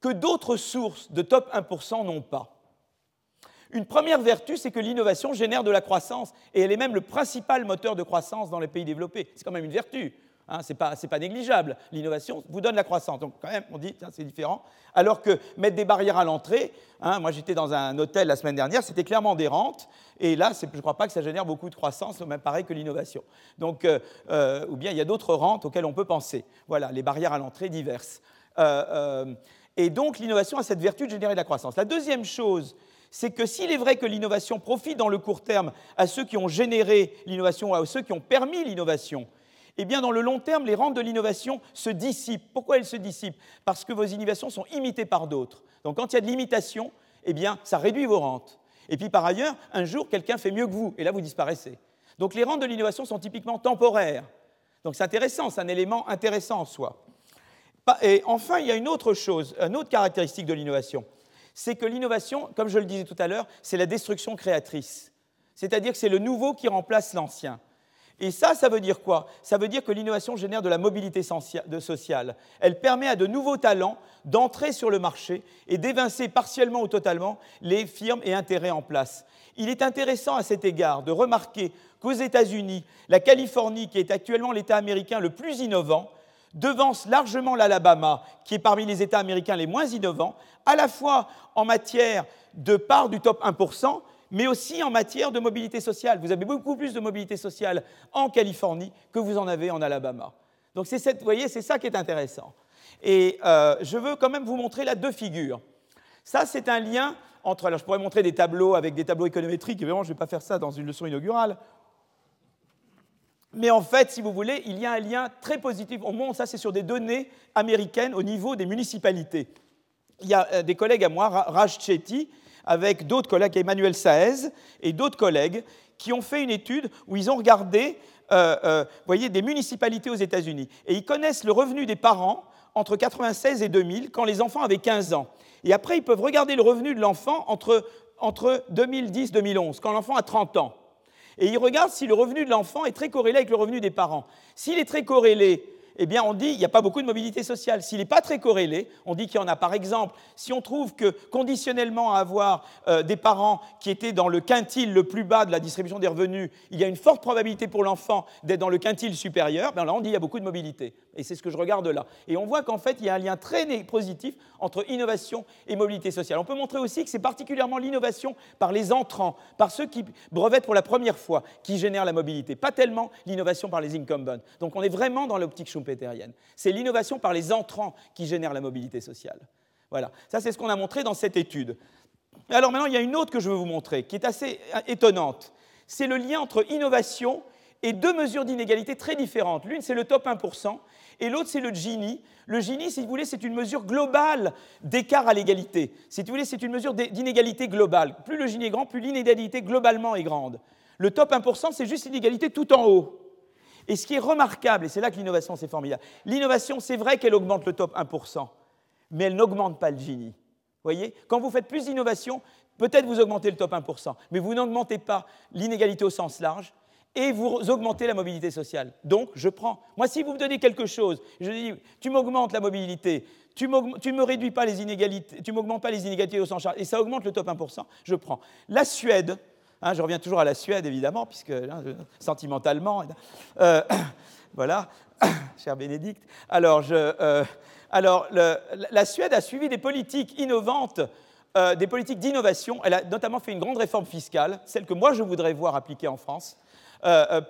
que d'autres sources de top 1% n'ont pas. Une première vertu, c'est que l'innovation génère de la croissance, et elle est même le principal moteur de croissance dans les pays développés. C'est quand même une vertu. Hein, ce n'est pas, négligeable. L'innovation vous donne la croissance. Donc quand même, on dit, c'est différent. Alors que mettre des barrières à l'entrée, hein, moi j'étais dans un hôtel la semaine dernière, c'était clairement des rentes. Et là, je ne crois pas que ça génère beaucoup de croissance, même pareil que l'innovation. Donc, euh, euh, ou bien il y a d'autres rentes auxquelles on peut penser. Voilà, les barrières à l'entrée diverses. Euh, et donc l'innovation a cette vertu de générer de la croissance. La deuxième chose, c'est que s'il est vrai que l'innovation profite dans le court terme à ceux qui ont généré l'innovation, à ceux qui ont permis l'innovation, eh bien, dans le long terme, les rentes de l'innovation se dissipent. Pourquoi elles se dissipent? Parce que vos innovations sont imitées par d'autres. Donc, quand il y a de l'imitation, eh bien, ça réduit vos rentes. Et puis, par ailleurs, un jour, quelqu'un fait mieux que vous, et là, vous disparaissez. Donc, les rentes de l'innovation sont typiquement temporaires. Donc c'est intéressant, c'est un élément intéressant en soi. Et enfin, il y a une autre chose, une autre caractéristique de l'innovation. C'est que l'innovation, comme je le disais tout à l'heure, c'est la destruction créatrice. C'est-à-dire que c'est le nouveau qui remplace l'ancien. Et ça, ça veut dire quoi? Ça veut dire que l'innovation génère de la mobilité sociale. Elle permet à de nouveaux talents d'entrer sur le marché et d'évincer partiellement ou totalement les firmes et intérêts en place. Il est intéressant à cet égard de remarquer qu'aux États-Unis, la Californie, qui est actuellement l'État américain le plus innovant, devance largement l'Alabama, qui est parmi les États américains les moins innovants, à la fois en matière de part du top 1%, mais aussi en matière de mobilité sociale. Vous avez beaucoup plus de mobilité sociale en Californie que vous en avez en Alabama. Donc vous voyez, c'est ça qui est intéressant. Et euh, je veux quand même vous montrer là deux figures. Ça, c'est un lien entre. Alors, je pourrais montrer des tableaux avec des tableaux économétriques, évidemment, je ne vais pas faire ça dans une leçon inaugurale. Mais en fait, si vous voulez, il y a un lien très positif. Au monde, ça, c'est sur des données américaines au niveau des municipalités. Il y a euh, des collègues à moi, Raj Chetty, avec d'autres collègues, Emmanuel Saez et d'autres collègues, qui ont fait une étude où ils ont regardé euh, euh, voyez, des municipalités aux États-Unis. Et ils connaissent le revenu des parents entre 1996 et 2000, quand les enfants avaient 15 ans. Et après, ils peuvent regarder le revenu de l'enfant entre, entre 2010 et 2011, quand l'enfant a 30 ans. Et ils regardent si le revenu de l'enfant est très corrélé avec le revenu des parents. S'il est très corrélé eh bien, on dit qu'il n'y a pas beaucoup de mobilité sociale. S'il n'est pas très corrélé, on dit qu'il y en a. Par exemple, si on trouve que conditionnellement à avoir euh, des parents qui étaient dans le quintile le plus bas de la distribution des revenus, il y a une forte probabilité pour l'enfant d'être dans le quintile supérieur, bien là, on dit qu'il y a beaucoup de mobilité. Et c'est ce que je regarde là. Et on voit qu'en fait, il y a un lien très positif entre innovation et mobilité sociale. On peut montrer aussi que c'est particulièrement l'innovation par les entrants, par ceux qui brevettent pour la première fois, qui génère la mobilité, pas tellement l'innovation par les incumbents. Donc on est vraiment dans l'optique Schumpeter. C'est l'innovation par les entrants qui génère la mobilité sociale. Voilà, ça c'est ce qu'on a montré dans cette étude. Alors maintenant, il y a une autre que je veux vous montrer, qui est assez étonnante. C'est le lien entre innovation et deux mesures d'inégalité très différentes. L'une, c'est le top 1%, et l'autre, c'est le Gini. Le Gini, si vous voulez, c'est une mesure globale d'écart à l'égalité. Si vous voulez, c'est une mesure d'inégalité globale. Plus le Gini est grand, plus l'inégalité globalement est grande. Le top 1%, c'est juste l'inégalité tout en haut. Et ce qui est remarquable, et c'est là que l'innovation c'est formidable, l'innovation c'est vrai qu'elle augmente le top 1%, mais elle n'augmente pas le Gini. voyez? Quand vous faites plus d'innovation, peut-être vous augmentez le top 1%, mais vous n'augmentez pas l'inégalité au sens large et vous augmentez la mobilité sociale. Donc, je prends. Moi, si vous me donnez quelque chose, je dis, tu m'augmentes la mobilité, tu ne me réduis pas les inégalités, tu m'augmentes pas les inégalités au sens large, et ça augmente le top 1%, je prends. La Suède, Hein, je reviens toujours à la Suède, évidemment, puisque hein, sentimentalement, euh, voilà, cher Bénédicte. Alors, euh, la Suède a suivi des politiques innovantes, euh, des politiques d'innovation. Elle a notamment fait une grande réforme fiscale, celle que moi je voudrais voir appliquée en France,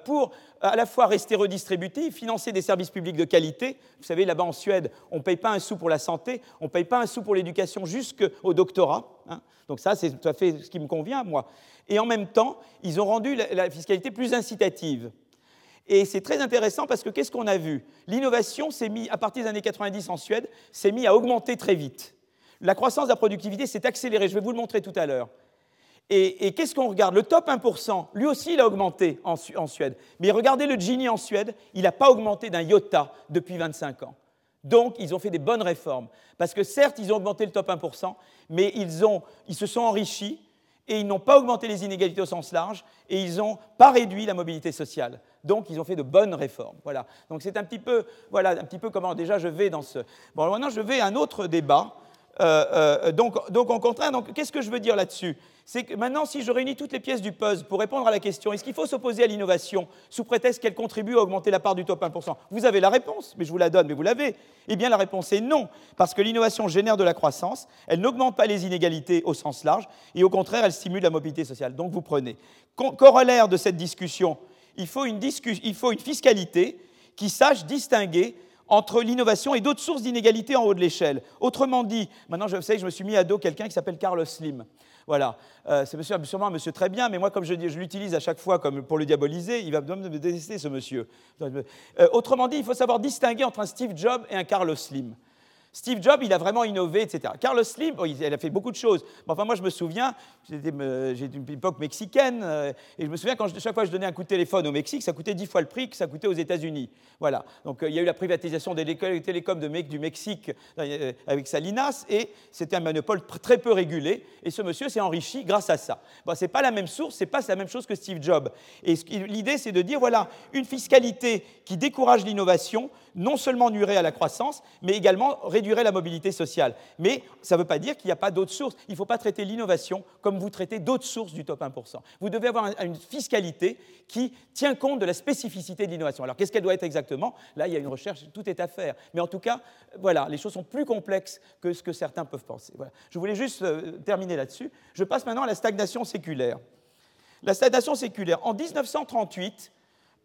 pour à la fois rester redistributive, financer des services publics de qualité. Vous savez, là-bas en Suède, on ne paye pas un sou pour la santé, on ne paye pas un sou pour l'éducation jusqu'au doctorat. Hein. Donc ça, c'est tout à fait ce qui me convient, moi et en même temps, ils ont rendu la, fiscalité plus incitative. Et c'est très intéressant parce que qu'est-ce qu'on a vu? L'innovation s'est mis, à partir des années 90 en Suède, s'est mis à augmenter très vite. La croissance de la productivité s'est accélérée, je vais vous le montrer tout à l'heure. Et, qu'est-ce qu'on regarde? Le top 1%, lui aussi, il a augmenté en, Suède. Mais regardez le Gini en Suède, il n'a pas augmenté d'un iota depuis 25 ans. Donc, ils ont fait des bonnes réformes. Parce que certes, ils ont augmenté le top 1%, mais ils se sont enrichis et ils n'ont pas augmenté les inégalités au sens large, et ils n'ont pas réduit la mobilité sociale. Donc, ils ont fait de bonnes réformes. Voilà. Donc, c'est un petit peu, voilà, un petit peu comment déjà je vais dans ce. Bon, maintenant, je vais à un autre débat euh, euh, donc, donc, en contraire, qu'est-ce que je veux dire là-dessus? C'est que maintenant, si je réunis toutes les pièces du puzzle pour répondre à la question, est-ce qu'il faut s'opposer à l'innovation sous prétexte qu'elle contribue à augmenter la part du top 1% Vous avez la réponse, mais je vous la donne, mais vous l'avez. Eh bien, la réponse est non, parce que l'innovation génère de la croissance, elle n'augmente pas les inégalités au sens large, et au contraire, elle stimule la mobilité sociale. Donc, vous prenez. Corollaire de cette discussion, il faut une fiscalité qui sache distinguer entre l'innovation et d'autres sources d'inégalité en haut de l'échelle. Autrement dit, maintenant je sais je me suis mis à dos quelqu'un qui s'appelle Carlos Slim. Voilà, euh, c'est monsieur, sûrement un monsieur très bien, mais moi, comme je, je l'utilise à chaque fois comme pour le diaboliser, il va me détester, ce monsieur. Euh, autrement dit, il faut savoir distinguer entre un Steve Jobs et un Carlos Slim. Steve Jobs, il a vraiment innové, etc. Carlos Slim, il a fait beaucoup de choses. enfin, moi, je me souviens, j'ai une époque mexicaine, euh, et je me souviens quand chaque fois que je donnais un coup de téléphone au Mexique, ça coûtait dix fois le prix que ça coûtait aux États-Unis. Voilà. Donc, euh, il y a eu la privatisation des télécoms de, du Mexique euh, avec Salinas, et c'était un monopole très peu régulé. Et ce monsieur s'est enrichi grâce à ça. Bon, c'est pas la même source, c'est pas la même chose que Steve Jobs. Et l'idée, c'est de dire voilà, une fiscalité qui décourage l'innovation, non seulement nuirait à la croissance, mais également réduirait la mobilité sociale. Mais ça ne veut pas dire qu'il n'y a pas d'autres sources. Il ne faut pas traiter l'innovation comme vous traitez d'autres sources du top 1%. Vous devez avoir une fiscalité qui tient compte de la spécificité de l'innovation. Alors qu'est-ce qu'elle doit être exactement? Là, il y a une recherche, tout est à faire. Mais en tout cas, voilà, les choses sont plus complexes que ce que certains peuvent penser. Je voulais juste euh, terminer là-dessus. Je passe maintenant à la stagnation séculaire. La stagnation séculaire. En 1938,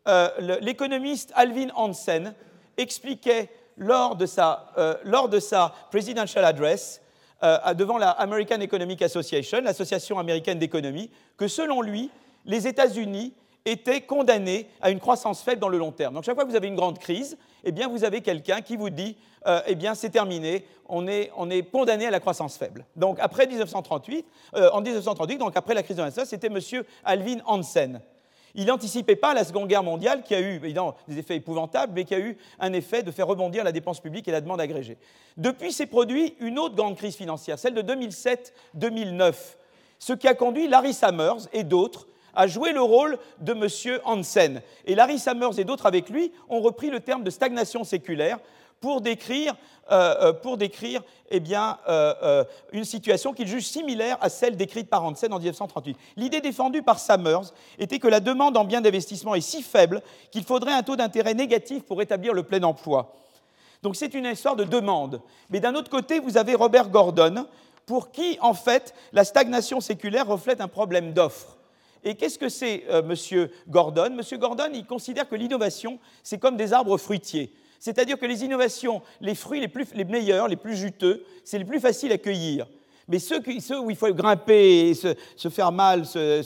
euh, l'économiste Alvin Hansen expliquait lors de sa, euh, lors de sa presidential address euh, devant la American Economic Association, l'association américaine d'économie, que selon lui, les États-Unis étaient condamnés à une croissance faible dans le long terme. Donc chaque fois que vous avez une grande crise, eh bien vous avez quelqu'un qui vous dit, euh, eh bien c'est terminé, on est, on est, condamné à la croissance faible. Donc après 1938, en 1938, donc après la crise de l'instant, c'était M. Alvin Hansen. Il n'anticipait pas la Seconde Guerre mondiale, qui a eu des effets épouvantables, mais qui a eu un effet de faire rebondir la dépense publique et la demande agrégée. Depuis s'est produit une autre grande crise financière, celle de 2007-2009, ce qui a conduit Larry Summers et d'autres à jouer le rôle de M. Hansen. Et Larry Summers et d'autres avec lui ont repris le terme de stagnation séculaire pour décrire, euh, euh, pour décrire eh bien, euh, une situation qu'il juge similaire à celle décrite par Hansen en 1938. L'idée défendue par Summers était que la demande en biens d'investissement est si faible qu'il faudrait un taux d'intérêt négatif pour établir le plein emploi. Donc c'est une histoire de demande. Mais d'un autre côté, vous avez Robert Gordon, pour qui, en fait, la stagnation séculaire reflète un problème d'offre. Et qu'est-ce que c'est, M. Gordon? M. Gordon, il considère que l'innovation, c'est comme des arbres fruitiers. C'est-à-dire que les innovations, les fruits les, plus, les meilleurs, les plus juteux, c'est les plus faciles à cueillir. Mais ceux, où il faut grimper, se, faire mal, euh,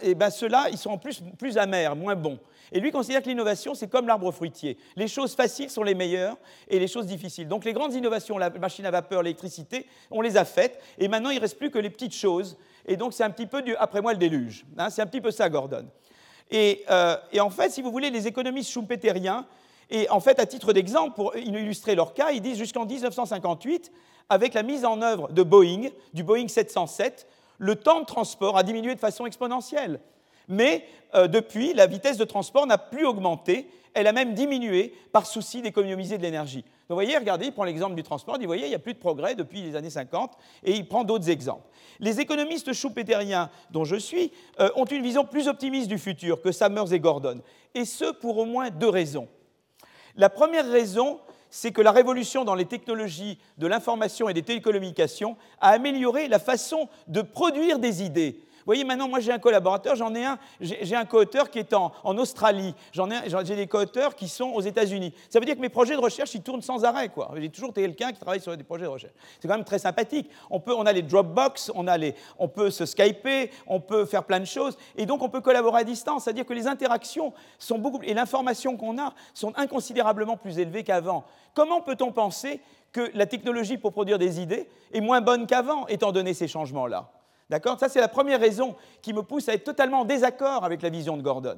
et ben ceux-là, ils sont plus, plus amers, moins bons. Et lui considère que l'innovation, c'est comme l'arbre fruitier. Les choses faciles sont les meilleures et les choses difficiles. Donc les grandes innovations, la machine à vapeur, l'électricité, on les a faites. Et maintenant, il ne reste plus que les petites choses. Et donc c'est un petit peu du après moi le déluge. Hein. c'est un petit peu ça, Gordon. Et, euh, et, en fait, si vous voulez, les économistes schumpeteriens et en fait, à titre d'exemple, pour illustrer leur cas, ils disent jusqu'en 1958, avec la mise en œuvre de Boeing, du Boeing 707, le temps de transport a diminué de façon exponentielle. Mais euh, depuis, la vitesse de transport n'a plus augmenté, elle a même diminué par souci d'économiser de l'énergie. Donc vous voyez, regardez, il prend l'exemple du transport, il dit, vous voyez, il n'y a plus de progrès depuis les années 50, et il prend d'autres exemples. Les économistes schumpeteriens, dont je suis, euh, ont une vision plus optimiste du futur que Summers et Gordon, et ce pour au moins deux raisons. La première raison, c'est que la révolution dans les technologies de l'information et des télécommunications a amélioré la façon de produire des idées voyez, maintenant, moi j'ai un collaborateur, j'en ai un, j'ai un co-auteur qui est en, Australie, j'en ai, j'ai des co-auteurs qui sont aux États-Unis. Ça veut dire que mes projets de recherche, ils tournent sans arrêt, quoi. J'ai toujours quelqu'un qui travaille sur des projets de recherche. C'est quand même très sympathique. On, peut, on a les Dropbox, on, a les, on peut se skyper, on peut faire plein de choses, et donc on peut collaborer à distance. C'est-à-dire que les interactions sont beaucoup, et l'information qu'on a sont inconsidérablement plus élevées qu'avant. Comment peut-on penser que la technologie pour produire des idées est moins bonne qu'avant, étant donné ces changements-là? D'accord? Ça, c'est la première raison qui me pousse à être totalement en désaccord avec la vision de Gordon.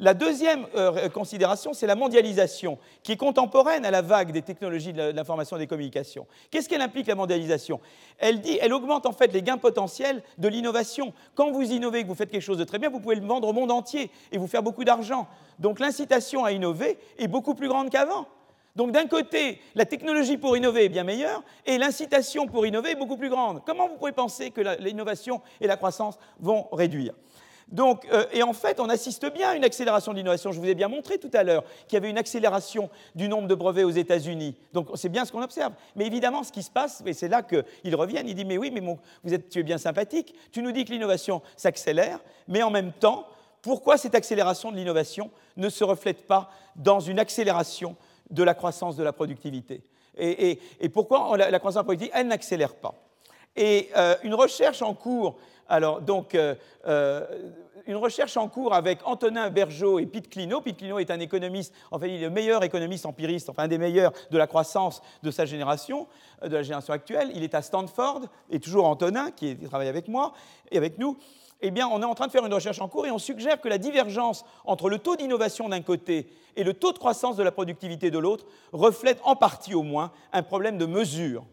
La deuxième euh, considération, c'est la mondialisation, qui est contemporaine à la vague des technologies de l'information et des communications. Qu'est-ce qu'elle implique, la mondialisation? Elle dit, elle augmente en fait les gains potentiels de l'innovation. Quand vous innovez, que vous faites quelque chose de très bien, vous pouvez le vendre au monde entier et vous faire beaucoup d'argent. Donc l'incitation à innover est beaucoup plus grande qu'avant. Donc d'un côté, la technologie pour innover est bien meilleure et l'incitation pour innover est beaucoup plus grande. Comment vous pouvez penser que l'innovation et la croissance vont réduire? Donc, euh, et en fait, on assiste bien à une accélération de l'innovation. Je vous ai bien montré tout à l'heure qu'il y avait une accélération du nombre de brevets aux États-Unis. Donc, c'est bien ce qu'on observe. Mais évidemment, ce qui se passe, et c'est là qu'ils reviennent, ils disent Mais oui, mais vous êtes, tu es bien sympathique. Tu nous dis que l'innovation s'accélère, mais en même temps, pourquoi cette accélération de l'innovation ne se reflète pas dans une accélération de la croissance de la productivité. Et, pourquoi la, croissance de la productivité, elle n'accélère pas Et une recherche en cours, alors donc une recherche en cours avec Antonin Bergeau et Pete Clino. Pete Clino est un économiste, en fait, il est le meilleur économiste empiriste, enfin un des meilleurs de la croissance de sa génération, de la génération actuelle. Il est à Stanford, et toujours Antonin, qui travaille avec moi et avec nous eh bien, on est en train de faire une recherche en cours et on suggère que la divergence entre le taux d'innovation d'un côté et le taux de croissance de la productivité de l'autre reflète en partie au moins un problème de mesure.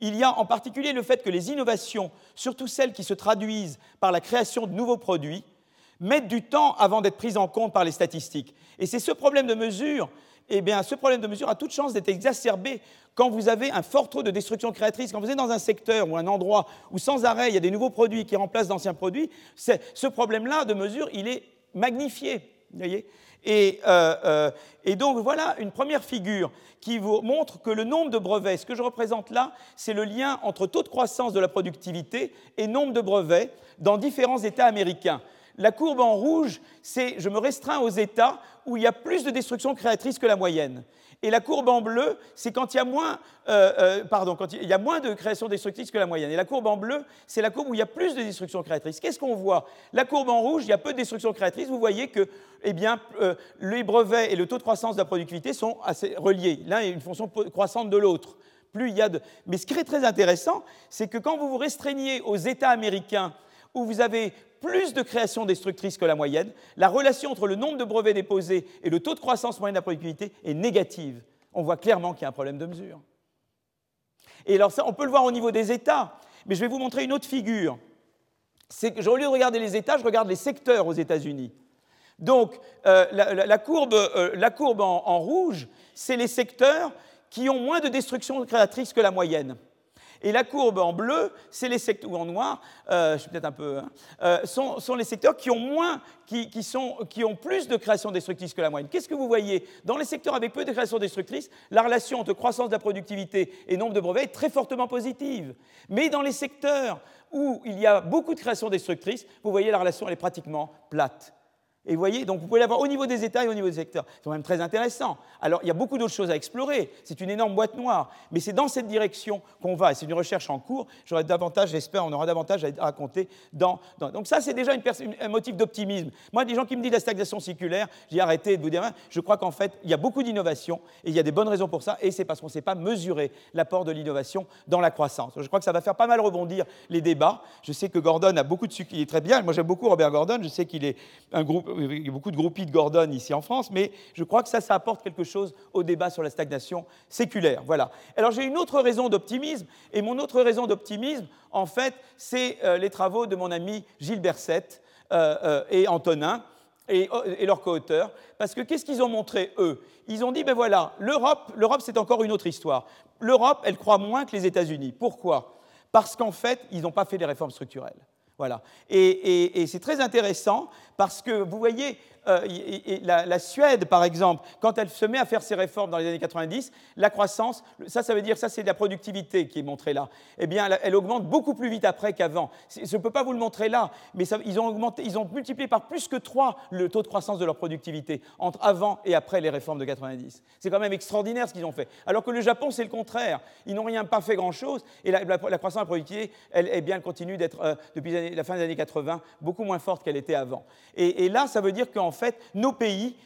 Il y a en particulier le fait que les innovations, surtout celles qui se traduisent par la création de nouveaux produits, mettent du temps avant d'être prises en compte par les statistiques. Et c'est ce problème de mesure eh bien, ce problème de mesure a toute chance d'être exacerbé quand vous avez un fort taux de destruction créatrice. Quand vous êtes dans un secteur ou un endroit où sans arrêt il y a des nouveaux produits qui remplacent d'anciens produits, ce problème-là de mesure, il est magnifié. voyez euh, euh, et, donc voilà une première figure qui vous montre que le nombre de brevets, ce que je représente là, c'est le lien entre taux de croissance de la productivité et nombre de brevets dans différents États américains. La courbe en rouge, c'est je me restreins aux États où il y a plus de destruction créatrice que la moyenne. Et la courbe en bleu, c'est quand il y a moins, euh, euh, de création destructrice que la moyenne. Et la courbe en bleu, c'est la courbe où il y a plus de destruction créatrice. Qu'est-ce qu'on voit? La courbe en rouge, il y a peu de destruction créatrice. Vous voyez que eh bien, euh, les brevets et le taux de croissance de la productivité sont assez reliés. L'un est une fonction croissante de l'autre. Plus il y a de... Mais ce qui est très intéressant, c'est que quand vous vous restreignez aux États américains où vous avez plus de création destructrice que la moyenne, la relation entre le nombre de brevets déposés et le taux de croissance moyenne de la productivité est négative. On voit clairement qu'il y a un problème de mesure. Et alors ça, on peut le voir au niveau des États, mais je vais vous montrer une autre figure. Au lieu de regarder les États, je regarde les secteurs aux États-Unis. Donc, euh, la, courbe, euh, en rouge, c'est les secteurs qui ont moins de destruction créatrice que la moyenne. Et la courbe en bleu, c'est les secteurs, en noir, euh, je suis peut-être un peu, hein, euh, sont, les secteurs qui ont moins, qui, sont, qui ont plus de création destructrice que la moyenne. Qu'est-ce que vous voyez Dans les secteurs avec peu de création destructrice, la relation entre croissance de la productivité et nombre de brevets est très fortement positive. Mais dans les secteurs où il y a beaucoup de création destructrice, vous voyez la relation elle est pratiquement plate. Et vous voyez, donc vous pouvez l'avoir au niveau des États et au niveau des secteurs. C'est quand même très intéressant. Alors, il y a beaucoup d'autres choses à explorer. C'est une énorme boîte noire. Mais c'est dans cette direction qu'on va. C'est une recherche en cours. J'aurai davantage, j'espère, on aura davantage à raconter dans. Donc, ça, c'est déjà un motif d'optimisme. Moi, des gens qui me disent la stagnation circulaire, j'ai arrêté de vous dire, hein, je crois qu'en fait, il y a beaucoup d'innovation et il y a des bonnes raisons pour ça. Et c'est parce qu'on ne sait pas mesurer l'apport de l'innovation dans la croissance. Je crois que ça va faire pas mal rebondir les débats. Je sais que Gordon a beaucoup de succès. Il est très bien. Moi, j'aime beaucoup Robert Gordon. Je sais qu'il est un groupe il y a beaucoup de groupies de Gordon ici en France, mais je crois que ça, ça apporte quelque chose au débat sur la stagnation séculaire. Voilà. Alors j'ai une autre raison d'optimisme, et mon autre raison d'optimisme, en fait, c'est euh, les travaux de mon ami Gilles Berset euh, euh, et Antonin. Et, et leurs co-auteurs, parce que qu'est-ce qu'ils ont montré, eux? Ils ont dit, ben voilà, l'Europe, l'Europe c'est encore une autre histoire. L'Europe, elle croit moins que les États-Unis. Pourquoi? Parce qu'en fait, ils n'ont pas fait des réformes structurelles. Voilà. Et, c'est très intéressant parce que vous voyez, euh, la, Suède, par exemple, quand elle se met à faire ses réformes dans les années 90, la croissance, ça, ça veut dire, ça, c'est la productivité qui est montrée là. Eh bien, elle, augmente beaucoup plus vite après qu'avant. Je ne peux pas vous le montrer là, mais ils, ont multiplié par plus que 3 le taux de croissance de leur productivité entre avant et après les réformes de 90. C'est quand même extraordinaire ce qu'ils ont fait. Alors que le Japon, c'est le contraire. Ils n'ont rien pas fait grand-chose, et la, croissance de la productivité, elle, eh bien, continue d'être, euh, depuis la fin des années 80, beaucoup moins forte qu'elle était avant. Et, là, ça veut dire qu'en fait, nos pays,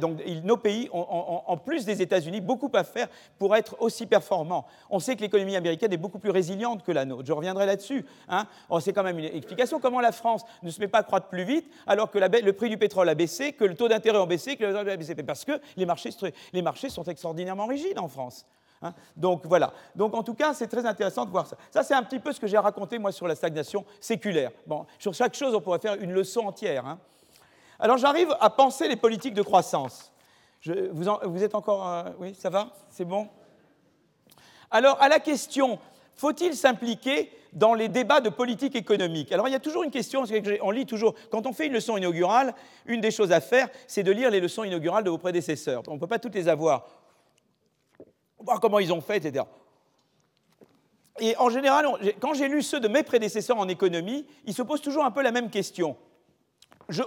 donc, nos pays en plus des États-Unis, beaucoup à faire pour être aussi performants. On sait que l'économie américaine est beaucoup plus résiliente que la nôtre. Je reviendrai là-dessus. Hein. C'est quand même une explication. Comment la France ne se met pas à croître plus vite alors que le prix du pétrole a baissé, que le taux d'intérêt a baissé, que le a baissé? Parce que les marchés, les marchés sont extraordinairement rigides en France. Hein. Donc voilà. Donc en tout cas, c'est très intéressant de voir ça. Ça, c'est un petit peu ce que j'ai raconté moi sur la stagnation séculaire. Bon, sur chaque chose, on pourrait faire une leçon entière. Hein. Alors j'arrive à penser les politiques de croissance. vous, êtes encore... Euh, oui, ça va? C'est bon? Alors à la question, faut-il s'impliquer dans les débats de politique économique? Alors il y a toujours une question, on lit toujours, quand on fait une leçon inaugurale, une des choses à faire, c'est de lire les leçons inaugurales de vos prédécesseurs. On ne peut pas toutes les avoir. Voir comment ils ont fait, etc. Et en général, quand j'ai lu ceux de mes prédécesseurs en économie, ils se posent toujours un peu la même question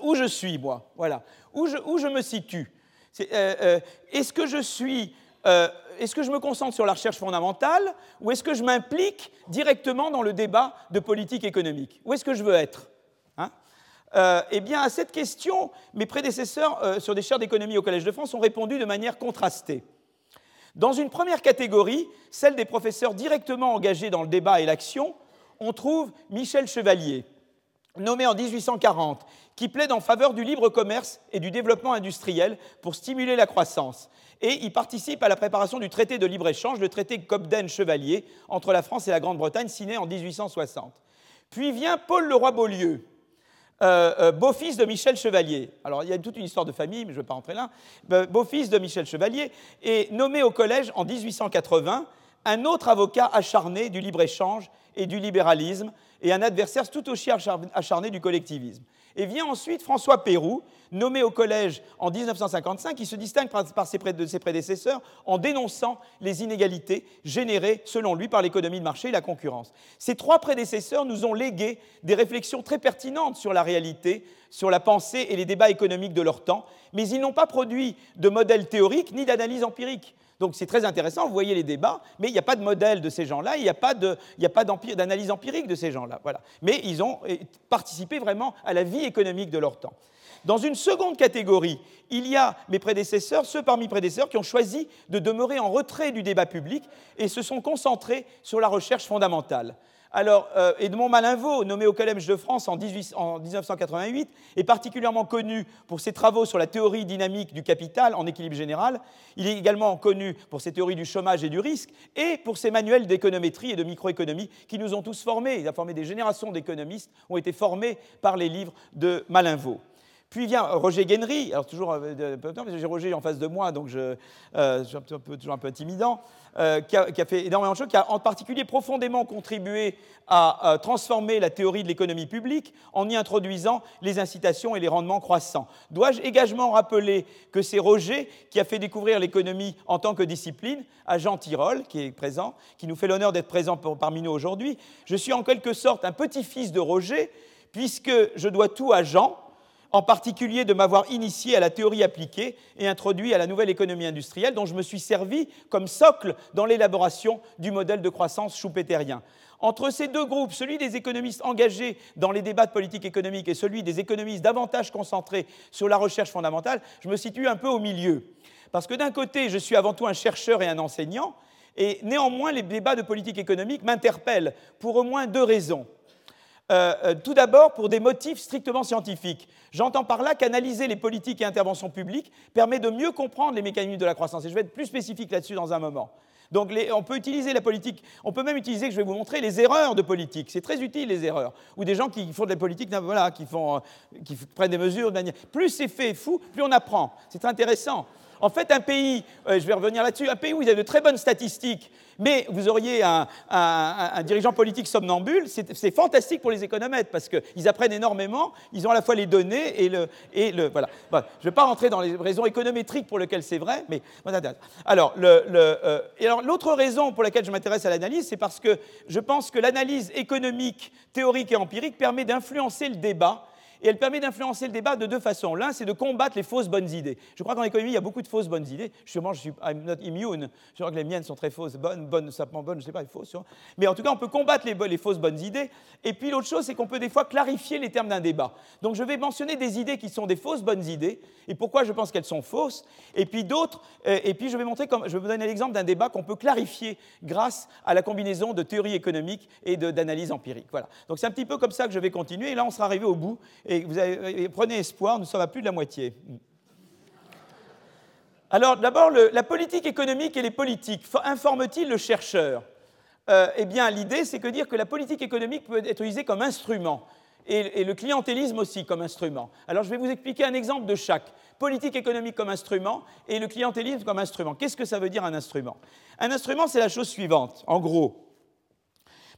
où je suis, moi, voilà, où je, me situe. Euh, euh, est-ce que je suis euh, est-ce que je me concentre sur la recherche fondamentale ou est-ce que je m'implique directement dans le débat de politique économique? Où est-ce que je veux être hein? Eh bien, à cette question, mes prédécesseurs sur des chaires d'économie au Collège de France ont répondu de manière contrastée. Dans une première catégorie, celle des professeurs directement engagés dans le débat et l'action, on trouve Michel Chevalier, nommé en 1840, qui plaide en faveur du libre commerce et du développement industriel pour stimuler la croissance. Et il participe à la préparation du traité de libre-échange, le traité Cobden-Chevalier, entre la France et la Grande-Bretagne, signé en 1860. Puis vient Paul Leroy-Beaulieu, euh, euh, beau-fils de Michel Chevalier. Alors il y a toute une histoire de famille, mais je ne vais pas rentrer là. Beau-fils de Michel Chevalier est nommé au collège en 1880 un autre avocat acharné du libre-échange et du libéralisme, et un adversaire tout aussi acharné du collectivisme. Et vient ensuite François Pérou, nommé au collège en 1955, qui se distingue par, ses, prédécesseurs en dénonçant les inégalités générées, selon lui, par l'économie de marché et la concurrence. Ces trois prédécesseurs nous ont légué des réflexions très pertinentes sur la réalité, sur la pensée et les débats économiques de leur temps, mais ils n'ont pas produit de modèle théorique ni d'analyse empirique. Donc c'est très intéressant, vous voyez les débats, mais il n'y a pas de modèle de ces gens-là, il n'y a pas d'analyse empirique de ces gens-là. Mais ils ont participé vraiment à la vie économique de leur temps. Dans une seconde catégorie, il y a mes prédécesseurs, ceux parmi prédécesseurs qui ont choisi de demeurer en retrait du débat public et se sont concentrés sur la recherche fondamentale. Alors, euh, Edmond Malinvaux, nommé au Collège de France en, 1988, est particulièrement connu pour ses travaux sur la théorie dynamique du capital en équilibre général. Il est également connu pour ses théories du chômage et du risque et pour ses manuels d'économétrie et de microéconomie qui nous ont tous formés. Il a formé des générations d'économistes, ont été formés par les livres de Malinvaux. Puis vient Roger Guénery, alors toujours euh, j'ai Roger en face de moi, donc je, euh, suis toujours un peu intimidant, euh, qui, a, fait énormément de choses, qui a en particulier profondément contribué à, transformer la théorie de l'économie publique en y introduisant les incitations et les rendements croissants. Dois-je également rappeler que c'est Roger qui a fait découvrir l'économie en tant que discipline à Jean Tirole, qui est présent, qui nous fait l'honneur d'être présent parmi nous aujourd'hui. Je suis en quelque sorte un petit-fils de Roger, puisque je dois tout à Jean, en particulier de m'avoir initié à la théorie appliquée et introduit à la nouvelle économie industrielle dont je me suis servi comme socle dans l'élaboration du modèle de croissance schumpeterien. Entre ces deux groupes, celui des économistes engagés dans les débats de politique économique et celui des économistes davantage concentrés sur la recherche fondamentale, je me situe un peu au milieu. Parce que d'un côté, je suis avant tout un chercheur et un enseignant, et néanmoins, les débats de politique économique m'interpellent pour au moins deux raisons. Euh, euh, tout d'abord pour des motifs strictement scientifiques. J'entends par là qu'analyser les politiques et interventions publiques permet de mieux comprendre les mécanismes de la croissance. Et je vais être plus spécifique là-dessus dans un moment. Donc on peut utiliser la politique, on peut même utiliser, je vais vous montrer, les erreurs de politique. C'est très utile les erreurs. Ou des gens qui font de la politique, voilà, qui, font, euh, qui prennent des mesures. Plus c'est fait fou, plus on apprend. C'est intéressant. En fait, un pays, je vais revenir là-dessus, un pays où il y de très bonnes statistiques, mais vous auriez un, dirigeant politique somnambule, c'est fantastique pour les économètres parce qu'ils apprennent énormément, ils ont à la fois les données et le. Et le voilà. je ne vais pas rentrer dans les raisons économétriques pour lesquelles c'est vrai, mais. Alors, euh, l'autre raison pour laquelle je m'intéresse à l'analyse, c'est parce que je pense que l'analyse économique, théorique et empirique permet d'influencer le débat et elle permet d'influencer le débat de deux façons. L'un, c'est de combattre les fausses bonnes idées. Je crois qu'en économie, il y a beaucoup de fausses bonnes idées. Sûrement, je suis I'm not immune. Je crois que les miennes sont très fausses, bonnes, bonnes, simplement bonnes, je ne sais pas, fausses. Mais en tout cas, on peut combattre les, les fausses bonnes idées. Et puis l'autre chose, c'est qu'on peut des fois clarifier les termes d'un débat. Donc je vais mentionner des idées qui sont des fausses bonnes idées et pourquoi je pense qu'elles sont fausses. Et puis d'autres, euh, et puis je vais montrer, je vais vous donner l'exemple d'un débat qu'on peut clarifier grâce à la combinaison de théorie économique et d'analyse empirique. Voilà. Donc c'est un petit peu comme ça que je vais continuer. Et là, on sera arrivé au bout. Avez, prenez espoir, nous sommes à plus de la moitié. Alors d'abord, la politique économique et les politiques informent-ils le chercheur? Euh, Eh bien, l'idée, c'est que dire que la politique économique peut être utilisée comme instrument et, le clientélisme aussi comme instrument. Alors je vais vous expliquer un exemple de chaque. Politique économique comme instrument et le clientélisme comme instrument. Qu'est-ce que ça veut dire un instrument? Un instrument, c'est la chose suivante, en gros.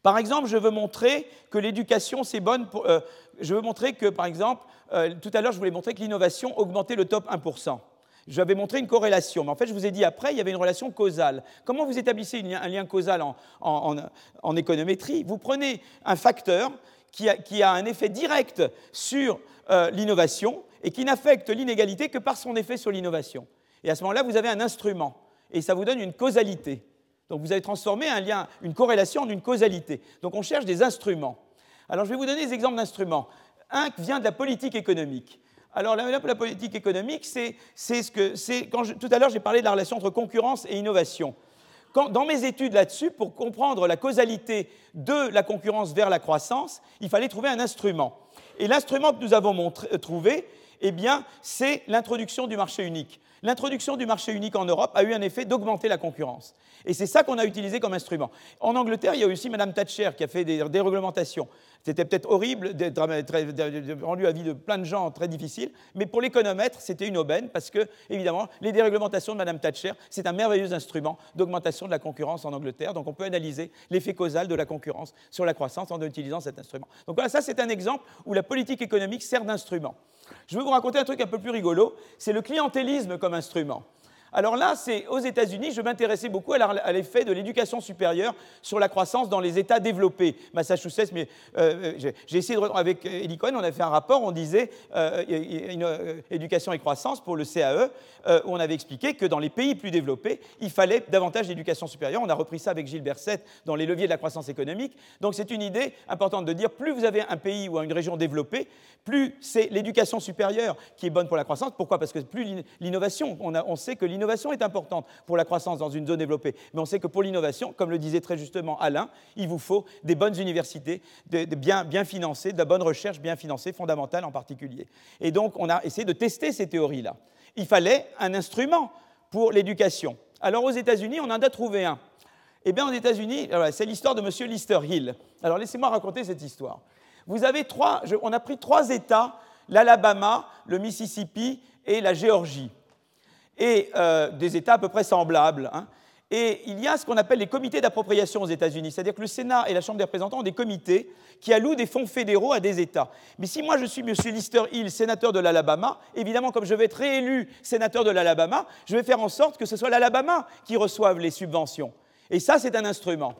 Par exemple, je veux montrer que l'éducation, c'est bonne pour... Euh, je veux montrer que, par exemple, euh, tout à l'heure, je voulais montrer que l'innovation augmentait le top 1%. J'avais montré une corrélation, mais en fait, je vous ai dit après, il y avait une relation causale. Comment vous établissez un lien causal en économétrie? Vous prenez un facteur qui a, un effet direct sur euh, l'innovation et qui n'affecte l'inégalité que par son effet sur l'innovation. Et à ce moment-là, vous avez un instrument. et ça vous donne une causalité. Donc vous avez transformé un lien, une corrélation en une causalité. Donc on cherche des instruments. Alors je vais vous donner des exemples d'instruments. Un vient de la politique économique. Alors la, politique économique, c'est ce que c'est. Tout à l'heure, j'ai parlé de la relation entre concurrence et innovation. Dans mes études là-dessus, pour comprendre la causalité de la concurrence vers la croissance, il fallait trouver un instrument. Et l'instrument que nous avons trouvé, eh bien, c'est l'introduction du marché unique l'introduction du marché unique en Europe a eu un effet d'augmenter la concurrence. Et c'est ça qu'on a utilisé comme instrument. En Angleterre, il y a aussi Mme Thatcher qui a fait des déréglementations. C'était peut-être horrible, rendu la vie de plein de gens très difficile, mais pour l'économètre, c'était une aubaine parce que, évidemment, les déréglementations de Mme Thatcher, c'est un merveilleux instrument d'augmentation de la concurrence en Angleterre. Donc on peut analyser l'effet causal de la concurrence sur la croissance en utilisant cet instrument. Donc voilà, ça c'est un exemple où la politique économique sert d'instrument. Je vais vous raconter un truc un peu plus rigolo, c'est le clientélisme comme instrument. Alors là, c'est aux États-Unis, je m'intéressais beaucoup à l'effet de l'éducation supérieure sur la croissance dans les États développés. Massachusetts, mais euh, euh, j'ai essayé de avec Eli Cohen, on a fait un rapport, on disait euh, éducation et croissance pour le CAE, où on avait expliqué que dans les pays plus développés, il fallait davantage d'éducation supérieure. On a repris ça avec Gilles Berset dans les leviers de la croissance économique. Donc c'est une idée importante de dire plus vous avez un pays ou une région développée, plus c'est l'éducation supérieure qui est bonne pour la croissance. Pourquoi? Parce que plus l'innovation, on, on sait que l'innovation l'innovation est importante pour la croissance dans une zone développée. Mais on sait que pour l'innovation, comme le disait très justement Alain, il vous faut des bonnes universités, bien, bien financées, de la bonne recherche bien financée, fondamentale en particulier. Et donc, on a essayé de tester ces théories-là. Il fallait un instrument pour l'éducation. Alors, aux États-Unis, on en a trouvé un. Eh bien, aux États-Unis, c'est l'histoire de M. Lister Hill. Alors, laissez-moi raconter cette histoire. Vous avez trois, on a pris trois États, l'Alabama, le Mississippi et la Géorgie et euh, des États à peu près semblables. Hein. Et il y a ce qu'on appelle les comités d'appropriation aux États-Unis, c'est-à-dire que le Sénat et la Chambre des représentants ont des comités qui allouent des fonds fédéraux à des États. Mais si moi je suis M. Lister Hill, sénateur de l'Alabama, évidemment, comme je vais être réélu sénateur de l'Alabama, je vais faire en sorte que ce soit l'Alabama qui reçoive les subventions. Et ça, c'est un instrument.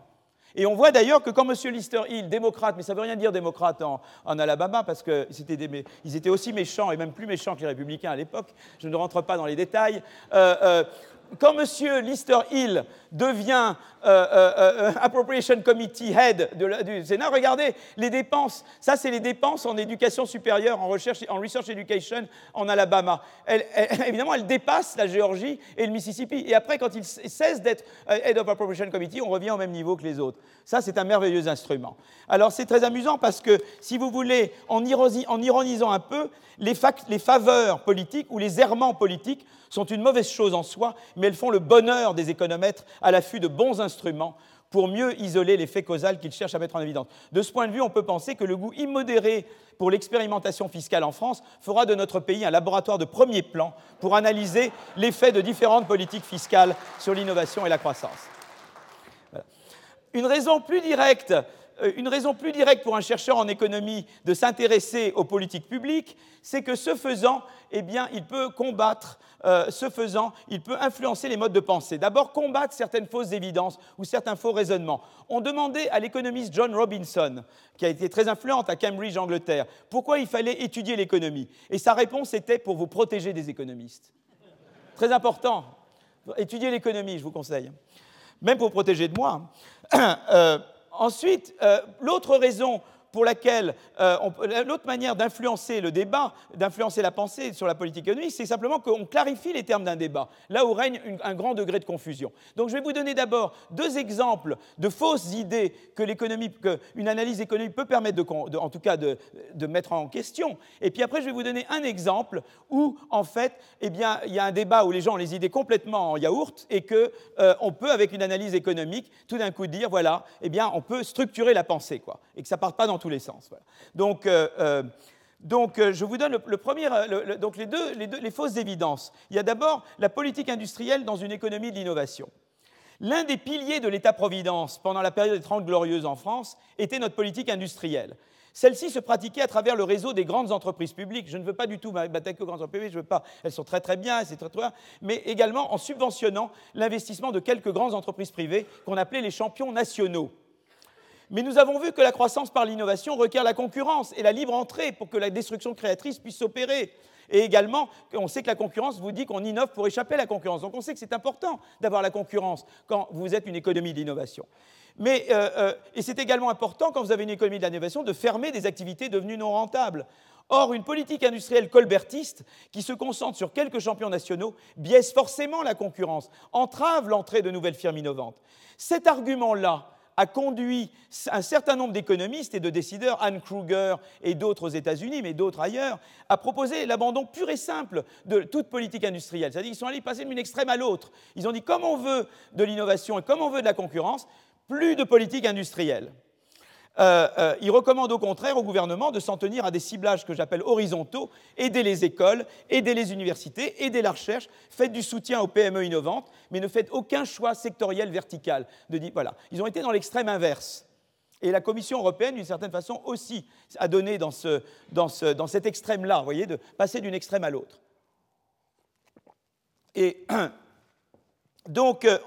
Et on voit d'ailleurs que quand M. Lister Hill, démocrate, mais ça ne veut rien dire démocrate en, Alabama, parce qu'ils étaient, aussi méchants, et même plus méchants que les républicains à l'époque, je ne rentre pas dans les détails, euh, euh, quand M. Lister Hill devient euh, euh, euh, Appropriation Committee Head du Sénat, regardez les dépenses. Ça, c'est les dépenses en éducation supérieure, en, recherche, en Research Education en Alabama. évidemment, elle dépasse la Géorgie et le Mississippi. Et après, quand il cesse d'être Head of Appropriation Committee, on revient au même niveau que les autres. Ça, c'est un merveilleux instrument. Alors, c'est très amusant parce que, si vous voulez, en, ironisant un peu, les, les faveurs politiques ou les errements politiques sont une mauvaise chose en soi, mais elles font le bonheur des économètres à l'affût de bons instruments pour mieux isoler l'effet causal qu'ils cherchent à mettre en évidence. De ce point de vue, on peut penser que le goût immodéré pour l'expérimentation fiscale en France fera de notre pays un laboratoire de premier plan pour analyser l'effet de différentes politiques fiscales sur l'innovation et la croissance. Une raison plus directe une raison plus directe pour un chercheur en économie de s'intéresser aux politiques publiques, c'est que ce faisant, eh bien, il peut combattre, euh, ce faisant, il peut influencer les modes de pensée. D'abord, combattre certaines fausses évidences ou certains faux raisonnements. On demandait à l'économiste John Robinson, qui a été très influente à Cambridge, Angleterre, pourquoi il fallait étudier l'économie. Et sa réponse était pour vous protéger des économistes. Très important. Étudier l'économie, je vous conseille. Même pour protéger de moi. Euh, Ensuite, euh, l'autre raison pour laquelle euh, l'autre manière d'influencer le débat, d'influencer la pensée sur la politique économique, c'est simplement qu'on clarifie les termes d'un débat, là où règne un grand degré de confusion. Donc je vais vous donner d'abord deux exemples de fausses idées que l'économie, qu'une analyse économique peut permettre, de, en tout cas, de, mettre en question. Et puis après, je vais vous donner un exemple où, en fait, eh bien, il y a un débat où les gens ont les idées complètement en yaourt et qu'on euh, peut, avec une analyse économique, tout d'un coup dire, voilà, eh bien, on peut structurer la pensée, quoi, et que ça parte pas dans les sens. Donc, euh, euh, euh, je vous donne le, premier, donc les deux, les, deux, les fausses évidences. Il y a d'abord la politique industrielle dans une économie de l'innovation. L'un des piliers de l'État-providence pendant la période des Trente Glorieuses en France était notre politique industrielle. Celle-ci se pratiquait à travers le réseau des grandes entreprises publiques. Je ne veux pas du tout m'attaquer aux grandes entreprises publiques, je veux pas. Elles sont très très bien, c'est très très bien, mais également en subventionnant l'investissement de quelques grandes entreprises privées qu'on appelait les champions nationaux. Mais nous avons vu que la croissance par l'innovation requiert la concurrence et la libre entrée pour que la destruction créatrice puisse s'opérer. Et également, on sait que la concurrence vous dit qu'on innove pour échapper à la concurrence. Donc on sait que c'est important d'avoir la concurrence quand vous êtes une économie d'innovation. Mais, euh, euh, et c'est également important, quand vous avez une économie de l'innovation, de fermer des activités devenues non rentables. Or, une politique industrielle colbertiste qui se concentre sur quelques champions nationaux biaise forcément la concurrence, entrave l'entrée de nouvelles firmes innovantes. Cet argument-là a conduit un certain nombre d'économistes et de décideurs, Anne Kruger et d'autres aux États-Unis, mais d'autres ailleurs, à proposer l'abandon pur et simple de toute politique industrielle. C'est-à-dire qu'ils sont allés passer d'une extrême à l'autre. Ils ont dit comme on veut de l'innovation et comme on veut de la concurrence, plus de politique industrielle. Euh, euh, il recommande au contraire au gouvernement de s'en tenir à des ciblages que j'appelle horizontaux, aider les écoles, aider les universités, aider la recherche, faites du soutien aux PME innovantes, mais ne faites aucun choix sectoriel vertical. De voilà. Ils ont été dans l'extrême inverse. Et la Commission européenne, d'une certaine façon, aussi a donné dans, dans, ce, dans cet extrême-là, vous voyez, de passer d'une extrême à l'autre. Et donc, euh,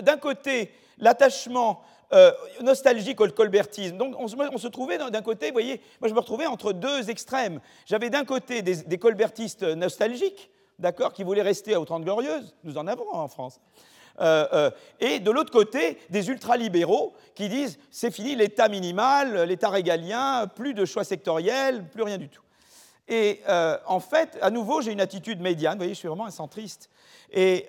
d'un côté l'attachement euh, nostalgique au colbertisme. Donc on se, trouvait d'un côté, vous voyez, moi je me retrouvais entre deux extrêmes. J'avais d'un côté des, colbertistes nostalgiques, d'accord, qui voulaient rester aux Trente Glorieuses, nous en avons en France. Euh, euh, et de l'autre côté, des ultralibéraux qui disent c'est fini l'État minimal, l'État régalien, plus de choix sectoriels, plus rien du tout. Et en fait, à nouveau, j'ai une attitude médiane, vous voyez, je suis vraiment un centriste. Et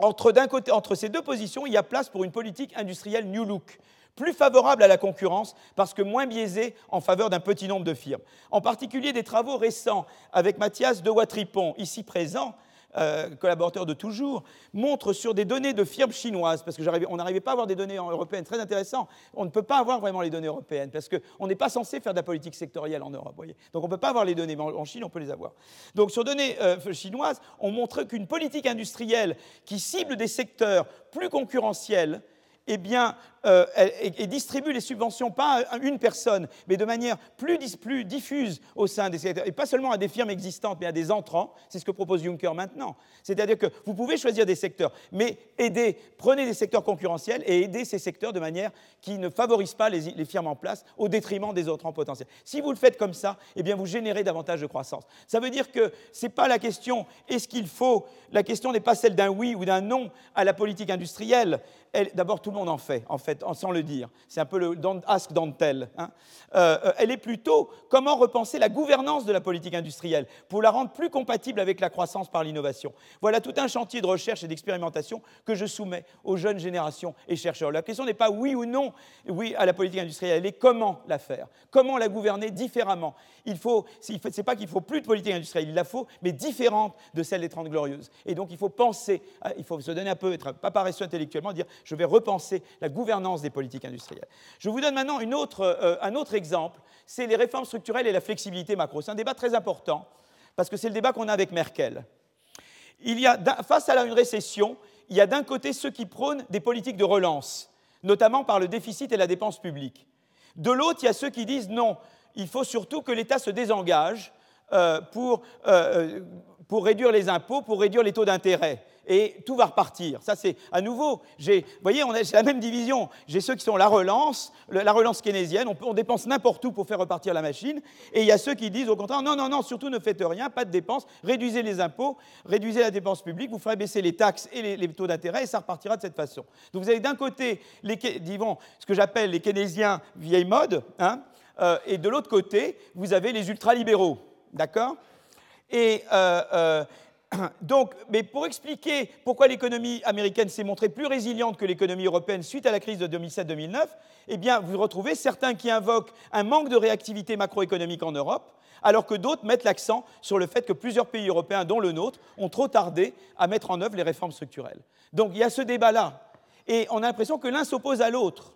entre, ces deux positions, il y a place pour une politique industrielle New Look, plus favorable à la concurrence parce que moins biaisée en faveur d'un petit nombre de firmes. En particulier des travaux récents avec Mathias de Watripon, ici présent, euh, collaborateur de toujours, montre sur des données de firmes chinoises, parce qu'on n'arrivait pas à avoir des données européennes, très intéressant. On ne peut pas avoir vraiment les données européennes, parce qu'on n'est pas censé faire de la politique sectorielle en Europe. Voyez Donc on ne peut pas avoir les données, mais en Chine, on peut les avoir. Donc sur données euh, chinoises, on montre qu'une politique industrielle qui cible des secteurs plus concurrentiels, eh bien, euh, et, distribue les subventions pas à une personne, mais de manière plus, plus, diffuse au sein des secteurs, et pas seulement à des firmes existantes, mais à des entrants. C'est ce que propose Juncker maintenant. C'est-à-dire que vous pouvez choisir des secteurs, mais aidez, prenez des secteurs concurrentiels et aidez ces secteurs de manière qui ne favorise pas les, les firmes en place au détriment des autres en potentiel. Si vous le faites comme ça, eh bien, vous générez davantage de croissance. Ça veut dire que ce n'est pas la question est-ce qu'il faut, la question n'est pas celle d'un oui ou d'un non à la politique industrielle. D'abord, tout le monde en fait, en fait sans le dire. C'est un peu le ask, don't tell. Hein. Euh, euh, elle est plutôt comment repenser la gouvernance de la politique industrielle pour la rendre plus compatible avec la croissance par l'innovation. Voilà tout un chantier de recherche et d'expérimentation que je soumets aux jeunes générations et chercheurs. La question n'est pas oui ou non oui à la politique industrielle, elle est comment la faire, comment la gouverner différemment. Il faut, pas qu'il faut plus de politique industrielle, il la faut, mais différente de celle des Trente Glorieuses. Et donc il faut penser, il faut se donner un peu, être pas paresseux intellectuellement, dire je vais repenser la gouvernance des politiques industrielles. Je vous donne maintenant euh, un autre exemple, c'est les réformes structurelles et la flexibilité macro. C'est un débat très important, parce que c'est le débat qu'on a avec Merkel. Il y a, face à une récession, il y a d'un côté ceux qui prônent des politiques de relance, notamment par le déficit et la dépense publique. De l'autre, il y a ceux qui disent non, il faut surtout que l'État se désengage euh, pour, euh, pour réduire les impôts, pour réduire les taux d'intérêt et tout va repartir. Ça, c'est à nouveau, vous voyez, on a la même division. J'ai ceux qui sont la relance, la relance keynésienne, on, dépense n'importe où pour faire repartir la machine, et il y a ceux qui disent au contraire, non, non, non, surtout ne faites rien, pas de dépenses, réduisez les impôts, réduisez la dépense publique, vous ferez baisser les taxes et les, taux d'intérêt, et ça repartira de cette façon. Donc vous avez d'un côté, les, disons, ce que j'appelle les keynésiens vieille mode, hein, euh, et de l'autre côté, vous avez les ultralibéraux, d'accord? Et, euh, euh, donc, mais pour expliquer pourquoi l'économie américaine s'est montrée plus résiliente que l'économie européenne suite à la crise de 2007-2009, eh bien, vous retrouvez certains qui invoquent un manque de réactivité macroéconomique en Europe, alors que d'autres mettent l'accent sur le fait que plusieurs pays européens, dont le nôtre, ont trop tardé à mettre en œuvre les réformes structurelles. Donc, il y a ce débat-là. Et on a l'impression que l'un s'oppose à l'autre.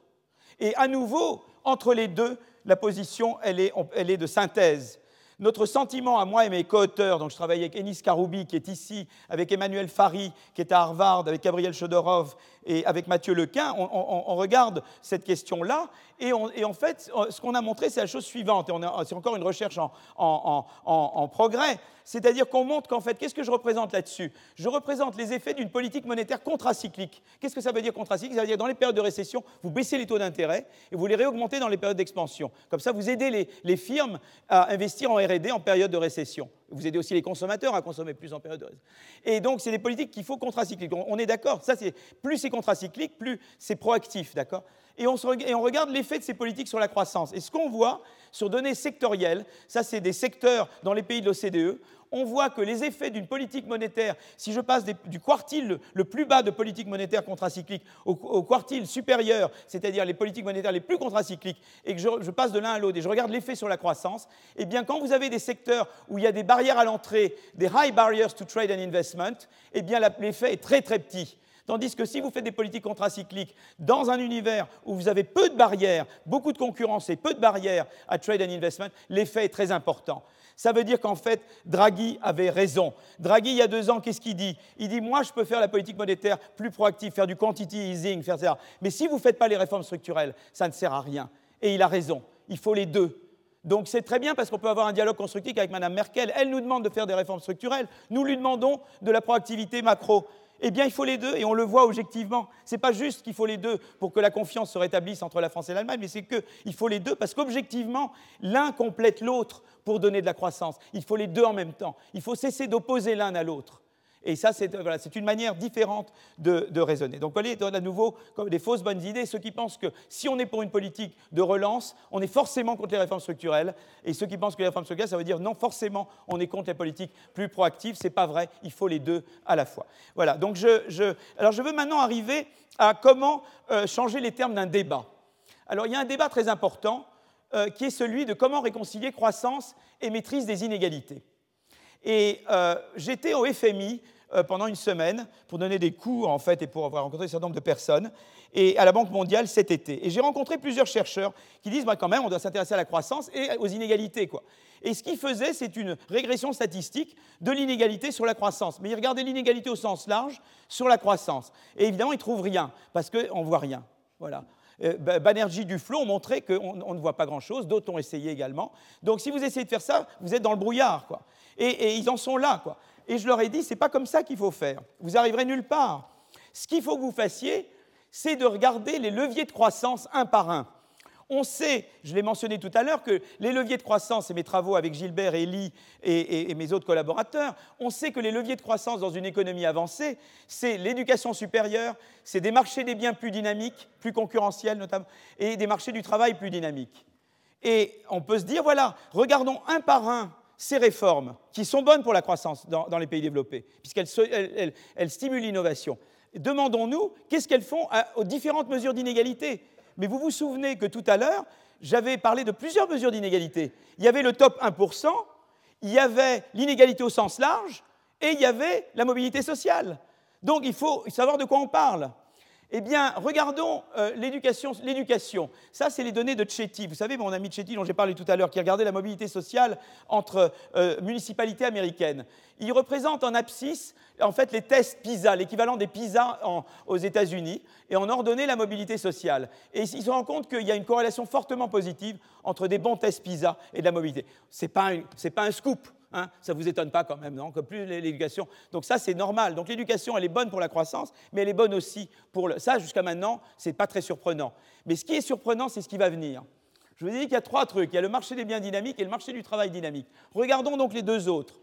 Et à nouveau, entre les deux, la position, elle est, est de synthèse. Notre sentiment à moi et mes co-auteurs, donc je travaille avec Enis Karoubi qui est ici, avec Emmanuel Fari qui est à Harvard, avec Gabriel Chodorov et avec Mathieu Lequin, on, regarde cette question-là et, en fait, ce qu'on a montré, c'est la chose suivante, et c'est encore une recherche en progrès, c'est-à-dire qu'on montre qu'en fait, qu'est-ce que je représente là-dessus? Je représente les effets d'une politique monétaire contracyclique. Qu'est-ce que ça veut dire contracyclique? Ça veut dire dans les périodes de récession, vous baissez les taux d'intérêt et vous les réaugmentez dans les périodes d'expansion. Comme ça, vous aidez les, firmes à investir en RD en période de récession. Vous aidez aussi les consommateurs à consommer plus en période de récession. Et donc, c'est des politiques qu'il faut contracycliques. On est d'accord Ça, c'est plus c'est contracyclique, plus c'est proactif, d'accord? Et on, et on regarde l'effet de ces politiques sur la croissance. Et ce qu'on voit sur données sectorielles, ça c'est des secteurs dans les pays de l'OCDE, on voit que les effets d'une politique monétaire, si je passe du quartile le plus bas de politique monétaire contracyclique au, quartile supérieur, c'est-à-dire les politiques monétaires les plus contracycliques, et que je, passe de l'un à l'autre et je regarde l'effet sur la croissance, eh bien quand vous avez des secteurs où il y a des barrières à l'entrée, des high barriers to trade and investment, eh bien l'effet est très très petit. Tandis que si vous faites des politiques contracycliques dans un univers où vous avez peu de barrières, beaucoup de concurrence et peu de barrières à trade and investment, l'effet est très important. Ça veut dire qu'en fait, Draghi avait raison. Draghi, il y a deux ans, qu'est-ce qu'il dit? Il dit Moi, je peux faire la politique monétaire plus proactive, faire du quantity easing, faire ça. Mais si vous ne faites pas les réformes structurelles, ça ne sert à rien. Et il a raison. Il faut les deux. Donc c'est très bien parce qu'on peut avoir un dialogue constructif avec Mme Merkel. Elle nous demande de faire des réformes structurelles. Nous lui demandons de la proactivité macro. Eh bien, il faut les deux, et on le voit objectivement. Ce n'est pas juste qu'il faut les deux pour que la confiance se rétablisse entre la France et l'Allemagne, mais c'est qu'il faut les deux parce qu'objectivement, l'un complète l'autre pour donner de la croissance. Il faut les deux en même temps. Il faut cesser d'opposer l'un à l'autre. Et ça, c'est une manière différente de, raisonner. Donc, vous voyez, à nouveau comme des fausses bonnes idées. Ceux qui pensent que si on est pour une politique de relance, on est forcément contre les réformes structurelles. Et ceux qui pensent que les réformes structurelles, ça veut dire non, forcément, on est contre les politiques plus proactives. Ce n'est pas vrai. Il faut les deux à la fois. Voilà. Donc, je, alors, je veux maintenant arriver à comment euh, changer les termes d'un débat. Alors, il y a un débat très important euh, qui est celui de comment réconcilier croissance et maîtrise des inégalités. Et euh, j'étais au FMI euh, pendant une semaine pour donner des cours en fait et pour avoir rencontré un certain nombre de personnes et à la Banque mondiale cet été. Et j'ai rencontré plusieurs chercheurs qui disent bah, quand même on doit s'intéresser à la croissance et aux inégalités quoi. Et ce qu'ils faisaient c'est une régression statistique de l'inégalité sur la croissance. Mais ils regardaient l'inégalité au sens large sur la croissance. Et évidemment ils trouvent rien parce qu'on ne voit rien. Voilà. Euh, Banerjee Duflo ont montré qu'on ne voit pas grand-chose, d'autres ont essayé également. Donc si vous essayez de faire ça, vous êtes dans le brouillard. Quoi. Et, et ils en sont là. Quoi. Et je leur ai dit, ce n'est pas comme ça qu'il faut faire. Vous arriverez nulle part. Ce qu'il faut que vous fassiez, c'est de regarder les leviers de croissance un par un. On sait, je l'ai mentionné tout à l'heure, que les leviers de croissance, et mes travaux avec Gilbert, Elie et, et, mes autres collaborateurs, on sait que les leviers de croissance dans une économie avancée, c'est l'éducation supérieure, c'est des marchés des biens plus dynamiques, plus concurrentiels notamment, et des marchés du travail plus dynamiques. Et on peut se dire, voilà, regardons un par un ces réformes, qui sont bonnes pour la croissance dans, les pays développés, puisqu'elles stimulent l'innovation, demandons-nous qu'est-ce qu'elles font aux différentes mesures d'inégalité? Mais vous vous souvenez que tout à l'heure, j'avais parlé de plusieurs mesures d'inégalité. Il y avait le top 1%, il y avait l'inégalité au sens large, et il y avait la mobilité sociale. Donc il faut savoir de quoi on parle. Eh bien, regardons euh, l'éducation. Ça, c'est les données de Chetty. Vous savez, mon ami Chetty, dont j'ai parlé tout à l'heure, qui a regardé la mobilité sociale entre euh, municipalités américaines. Il représente en abscisse, en fait, les tests PISA, l'équivalent des PISA aux États-Unis, et en ordonnée la mobilité sociale. Et ils se rendent compte qu'il y a une corrélation fortement positive entre des bons tests PISA et de la mobilité. Ce n'est pas un scoop. Hein, ça ne vous étonne pas quand même, non Que plus l'éducation. Donc ça, c'est normal. Donc l'éducation, elle est bonne pour la croissance, mais elle est bonne aussi pour le. Ça, jusqu'à maintenant, ce n'est pas très surprenant. Mais ce qui est surprenant, c'est ce qui va venir. Je vous ai dit qu'il y a trois trucs. Il y a le marché des biens dynamiques et le marché du travail dynamique. Regardons donc les deux autres.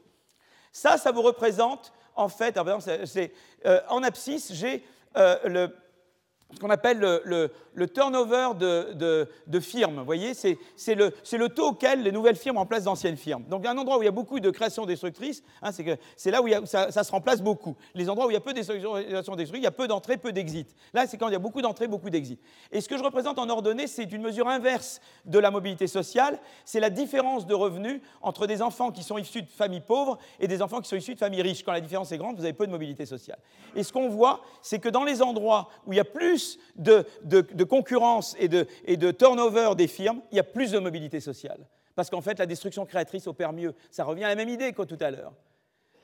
Ça, ça vous représente, en fait, euh, en abscisse, j'ai euh, le, ce qu'on appelle le, turnover de, firmes. Vous voyez, c'est le, taux auquel les nouvelles firmes remplacent d'anciennes firmes. Donc, un endroit où il y a beaucoup de créations destructrices, hein, c'est là où ça, se remplace beaucoup. Les endroits où il y a peu de créations destructrices, il y a peu d'entrées, peu d'exits. Là, c'est quand il y a beaucoup d'entrées, beaucoup d'exits. Et ce que je représente en ordonnée, c'est une mesure inverse de la mobilité sociale. C'est la différence de revenus entre des enfants qui sont issus de familles pauvres et des enfants qui sont issus de familles riches. Quand la différence est grande, vous avez peu de mobilité sociale. Et ce qu'on voit, c'est que dans les endroits où il y a plus de, concurrence et de, turnover des firmes, il y a plus de mobilité sociale. parce qu'en fait, la destruction créatrice opère mieux. Ça revient à la même idée qu'au tout à l'heure.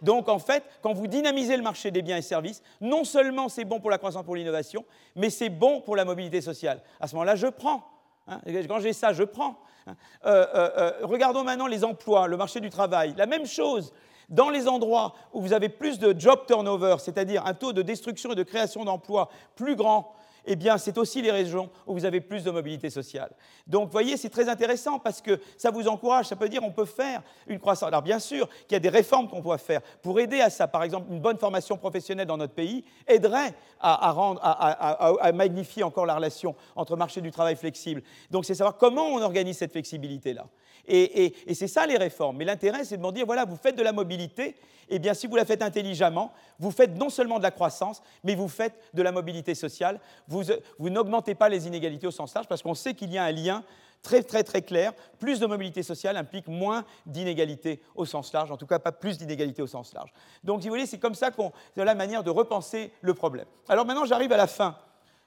Donc en fait, quand vous dynamisez le marché des biens et services, non seulement c'est bon pour la croissance, pour l'innovation, mais c'est bon pour la mobilité sociale. À ce moment-là, je prends. Hein. Quand j'ai ça, je prends. Hein. Euh, euh, euh, regardons maintenant les emplois, le marché du travail. La même chose. Dans les endroits où vous avez plus de job turnover, c'est-à-dire un taux de destruction et de création d'emplois plus grand, eh bien, c'est aussi les régions où vous avez plus de mobilité sociale. Donc, voyez, c'est très intéressant parce que ça vous encourage, ça peut dire on peut faire une croissance. Alors, bien sûr qu'il y a des réformes qu'on doit faire pour aider à ça. Par exemple, une bonne formation professionnelle dans notre pays aiderait à, rendre, à, magnifier encore la relation entre marché du travail flexible. Donc, c'est savoir comment on organise cette flexibilité-là. Et, c'est ça les réformes. Mais l'intérêt, c'est de me dire, voilà, vous faites de la mobilité, eh bien si vous la faites intelligemment, vous faites non seulement de la croissance, mais vous faites de la mobilité sociale. Vous, vous n'augmentez pas les inégalités au sens large, parce qu'on sait qu'il y a un lien très très très clair. Plus de mobilité sociale implique moins d'inégalités au sens large, en tout cas pas plus d'inégalités au sens large. Donc, si vous voulez, c'est comme ça qu'on, c'est la manière de repenser le problème. Alors maintenant, j'arrive à la fin.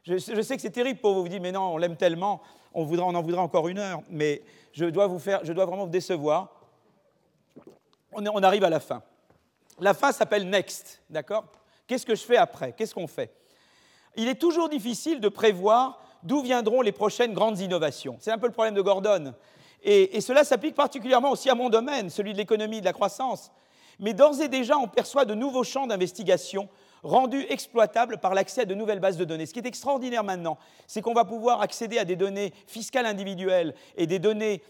Je, sais que c'est terrible pour vous, vous dites, mais non, on l'aime tellement, on, on en voudra encore une heure, mais je dois, vous faire, je dois vraiment vous décevoir. On, arrive à la fin. La fin s'appelle Next, d'accord? Qu'est-ce que je fais après? Qu'est-ce qu'on fait? Il est toujours difficile de prévoir d'où viendront les prochaines grandes innovations. C'est un peu le problème de Gordon. Et, et cela s'applique particulièrement aussi à mon domaine, celui de l'économie de la croissance. Mais d'ores et déjà, on perçoit de nouveaux champs d'investigation rendus exploitables par l'accès à de nouvelles bases de données. Ce qui est extraordinaire maintenant, c'est qu'on va pouvoir accéder à des données fiscales individuelles et des données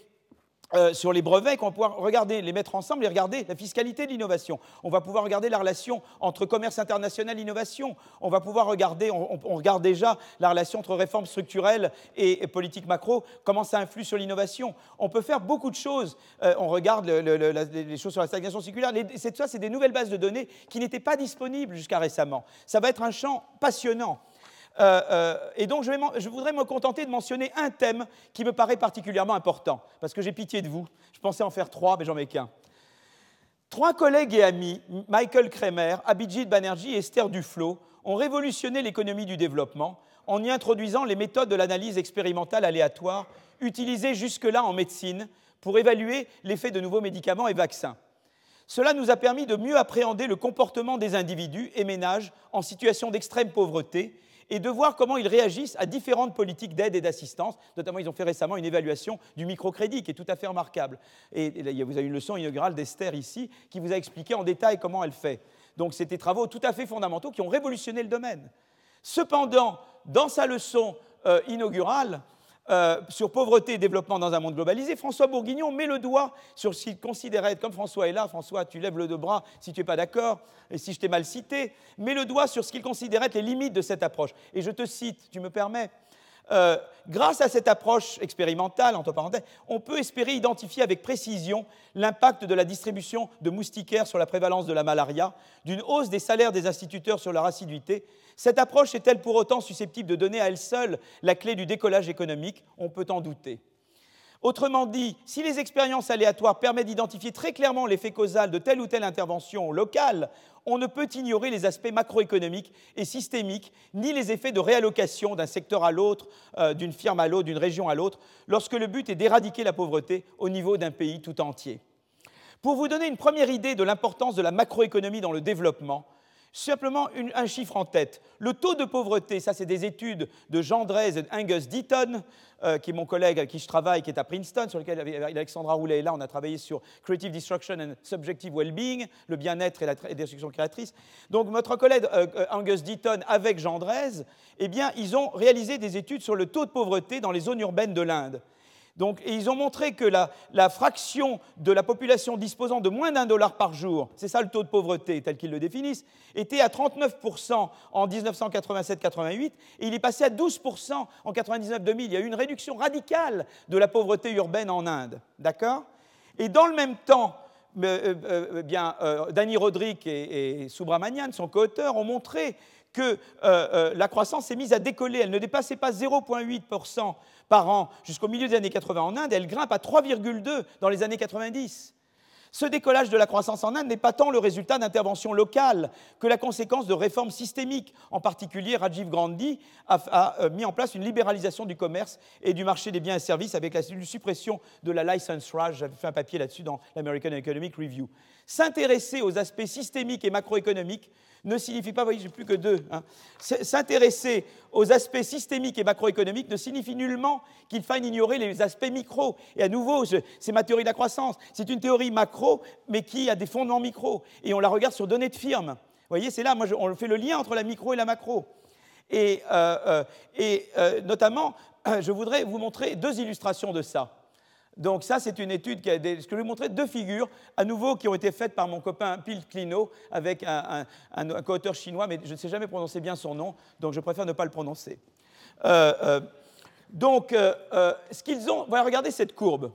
euh, sur les brevets, qu'on va pouvoir regarder, les mettre ensemble et regarder la fiscalité de l'innovation. On va pouvoir regarder la relation entre commerce international et innovation. On va pouvoir regarder, on, regarde déjà la relation entre réformes structurelles et, politique macro, comment ça influe sur l'innovation. On peut faire beaucoup de choses. Euh, on regarde les choses sur la stagnation circulaire. C'est ça, c'est des nouvelles bases de données qui n'étaient pas disponibles jusqu'à récemment. Ça va être un champ passionnant. Euh, euh, et donc, je, voudrais me contenter de mentionner un thème qui me paraît particulièrement important, parce que j'ai pitié de vous. Je pensais en faire trois, mais j'en mets qu'un. Trois collègues et amis, Michael Kremer, Abhijit Banerjee et Esther Duflo, ont révolutionné l'économie du développement en y introduisant les méthodes de l'analyse expérimentale aléatoire utilisées jusque-là en médecine pour évaluer l'effet de nouveaux médicaments et vaccins. Cela nous a permis de mieux appréhender le comportement des individus et ménages en situation d'extrême pauvreté et de voir comment ils réagissent à différentes politiques d'aide et d'assistance. Notamment, ils ont fait récemment une évaluation du microcrédit qui est tout à fait remarquable. Et, vous avez une leçon inaugurale d'Esther ici qui vous a expliqué en détail comment elle fait. Donc, c'était des travaux tout à fait fondamentaux qui ont révolutionné le domaine. Cependant, dans sa leçon euh, inaugurale, euh, sur pauvreté et développement dans un monde globalisé, François Bourguignon met le doigt sur ce qu'il considérait comme François est là, François, tu lèves le deux bras si tu n'es pas d'accord, et si je t'ai mal cité, met le doigt sur ce qu'il considérait être les limites de cette approche. Et je te cite, tu me permets, euh, grâce à cette approche expérimentale, entre parenthèses, on peut espérer identifier avec précision l'impact de la distribution de moustiquaires sur la prévalence de la malaria, d'une hausse des salaires des instituteurs sur leur assiduité cette approche est-elle pour autant susceptible de donner à elle seule la clé du décollage économique? On peut en douter. Autrement dit, si les expériences aléatoires permettent d'identifier très clairement l'effet causal de telle ou telle intervention locale, on ne peut ignorer les aspects macroéconomiques et systémiques, ni les effets de réallocation d'un secteur à l'autre, euh, d'une firme à l'autre, d'une région à l'autre, lorsque le but est d'éradiquer la pauvreté au niveau d'un pays tout entier. Pour vous donner une première idée de l'importance de la macroéconomie dans le développement, Simplement un chiffre en tête. Le taux de pauvreté, ça c'est des études de Jean Drez et Angus Deaton, euh, qui est mon collègue avec qui je travaille, qui est à Princeton, sur lequel Alexandra Roulet est là. On a travaillé sur Creative Destruction and Subjective Well-being, le bien-être et la destruction créatrice. Donc notre collègue euh, euh, Angus Deaton avec Jean Drez, eh bien, ils ont réalisé des études sur le taux de pauvreté dans les zones urbaines de l'Inde. Ils ont montré que la, fraction de la population disposant de moins d'un dollar par jour, c'est ça le taux de pauvreté tel qu'ils le définissent, était à 39% en 1987-88 et il est passé à 12% en 99-2000. Il y a eu une réduction radicale de la pauvreté urbaine en Inde. D'accord? Et dans le même temps, euh, euh, euh, bien, Danny Roderick et, et Subramanian, son co-auteur, ont montré que la croissance s'est mise à décoller. Elle ne dépassait pas 0,8% par an jusqu'au milieu des années 80 en Inde, elle grimpe à 3,2 dans les années 90. Ce décollage de la croissance en Inde n'est pas tant le résultat d'interventions locales que la conséquence de réformes systémiques. En particulier, Rajiv Gandhi a, euh, mis en place une libéralisation du commerce et du marché des biens et services avec la suppression de la license rage. J'avais fait un papier là-dessus dans l'American Economic Review. S'intéresser aux aspects systémiques et macroéconomiques ne signifie pas, vous voyez, j'ai plus que deux. Hein. S'intéresser aux aspects systémiques et macroéconomiques ne signifie nullement qu'il faille ignorer les aspects micro. Et à nouveau, c'est ma théorie de la croissance. C'est une théorie macro, mais qui a des fondements micro. Et on la regarde sur données de firmes. Vous voyez, c'est là, moi, on fait le lien entre la micro et la macro. Et, euh, euh, euh, notamment, je voudrais vous montrer deux illustrations de ça. Donc ça, c'est une étude que je vais vous montrer deux figures, à nouveau, qui ont été faites par mon copain Pil Clino avec un, co-auteur chinois, mais je ne sais jamais prononcer bien son nom, donc je préfère ne pas le prononcer. Euh, euh, donc, euh, ce qu'ils ont, regardez cette courbe.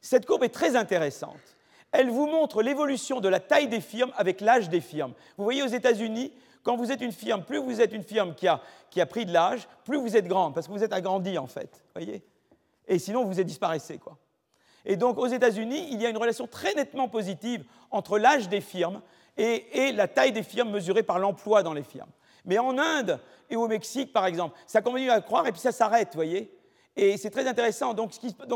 Cette courbe est très intéressante. Elle vous montre l'évolution de la taille des firmes avec l'âge des firmes. Vous voyez aux États-Unis, quand vous êtes une firme, plus vous êtes une firme qui a, qui a pris de l'âge, plus vous êtes grande, parce que vous êtes agrandi en fait. Voyez? Et sinon, vous êtes disparaissez. Quoi. Et donc aux États-Unis, il y a une relation très nettement positive entre l'âge des firmes et, la taille des firmes mesurée par l'emploi dans les firmes. Mais en Inde et au Mexique, par exemple, ça continue à croire et puis ça s'arrête, vous voyez et c'est très intéressant. Donc,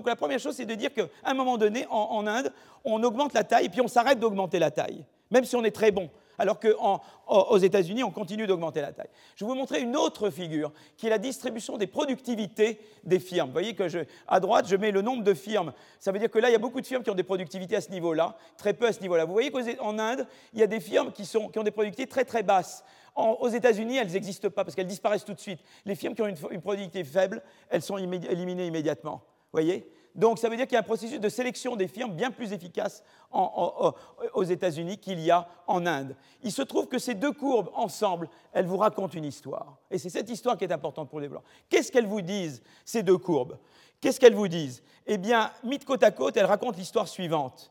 la première chose, c'est de dire qu'à un moment donné, en, Inde, on augmente la taille et puis on s'arrête d'augmenter la taille, même si on est très bon alors qu'aux États-Unis, on continue d'augmenter la taille. Je vais vous montrer une autre figure, qui est la distribution des productivités des firmes. Vous voyez que à droite, je mets le nombre de firmes. Ça veut dire que là, il y a beaucoup de firmes qui ont des productivités à ce niveau-là, très peu à ce niveau-là. Vous voyez qu'en Inde, il y a des firmes qui, ont des productivités très très basses. aux États-Unis, elles n'existent pas parce qu'elles disparaissent tout de suite. Les firmes qui ont une, une productivité faible, elles sont éliminées immédiatement. Vous voyez? Donc ça veut dire qu'il y a un processus de sélection des firmes bien plus efficace aux États-Unis qu'il y a en Inde. Il se trouve que ces deux courbes ensemble, elles vous racontent une histoire. Et c'est cette histoire qui est importante pour le développement. Qu'est-ce qu'elles vous disent, ces deux courbes? Qu'est-ce qu'elles vous disent? Eh bien, mises côte à côte, elles racontent l'histoire suivante.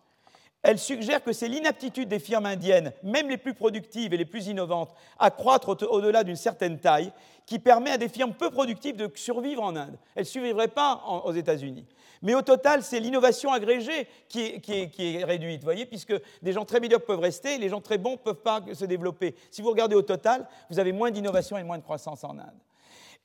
Elles suggèrent que c'est l'inaptitude des firmes indiennes, même les plus productives et les plus innovantes, à croître au-delà d'une certaine taille, qui permet à des firmes peu productives de survivre en Inde. Elles ne survivraient pas aux États-Unis. Mais au total, c'est l'innovation agrégée qui est, réduite, voyez, puisque des gens très médiocres peuvent rester, les gens très bons ne peuvent pas se développer. Si vous regardez au total, vous avez moins d'innovation et moins de croissance en Inde.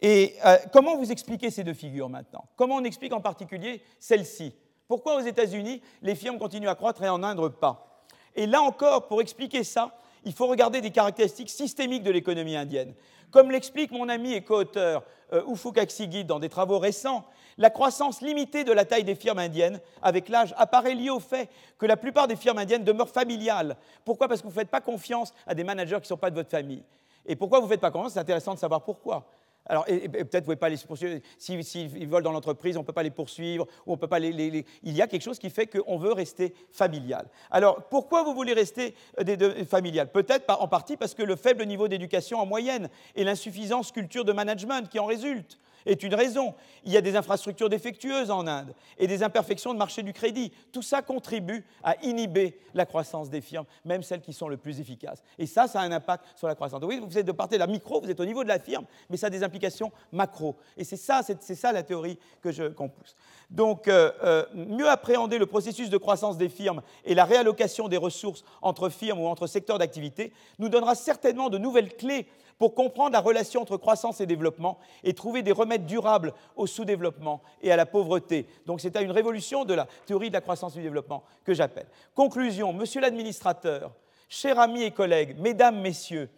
Et euh, comment vous expliquez ces deux figures maintenant? Comment on explique en particulier celle-ci? Pourquoi aux États-Unis, les firmes continuent à croître et en Inde pas Et là encore, pour expliquer ça, il faut regarder des caractéristiques systémiques de l'économie indienne. Comme l'explique mon ami et co-auteur euh, Ufuk dans des travaux récents, la croissance limitée de la taille des firmes indiennes avec l'âge apparaît liée au fait que la plupart des firmes indiennes demeurent familiales. Pourquoi? Parce que vous ne faites pas confiance à des managers qui ne sont pas de votre famille. Et pourquoi vous ne faites pas confiance? C'est intéressant de savoir pourquoi. Alors, peut-être vous ne pouvez pas les poursuivre. S'ils volent dans l'entreprise, on ne peut pas les poursuivre, ou on peut pas les, Il y a quelque chose qui fait qu'on veut rester familial. Alors, pourquoi vous voulez rester euh, familial? Peut-être en partie parce que le faible niveau d'éducation en moyenne et l'insuffisance culture de management qui en résulte est une raison. Il y a des infrastructures défectueuses en Inde et des imperfections de marché du crédit. Tout ça contribue à inhiber la croissance des firmes, même celles qui sont le plus efficaces. Et ça, ça a un impact sur la croissance. Donc oui, vous êtes de partir de la micro, vous êtes au niveau de la firme, mais ça a des implications macro. Et c'est ça, c'est ça la théorie que je qu'on pousse. Donc, euh, euh, mieux appréhender le processus de croissance des firmes et la réallocation des ressources entre firmes ou entre secteurs d'activité nous donnera certainement de nouvelles clés pour comprendre la relation entre croissance et développement et trouver des remèdes durables au sous-développement et à la pauvreté. Donc c'est à une révolution de la théorie de la croissance et du développement que j'appelle. Conclusion, monsieur l'administrateur, chers amis et collègues, mesdames, messieurs,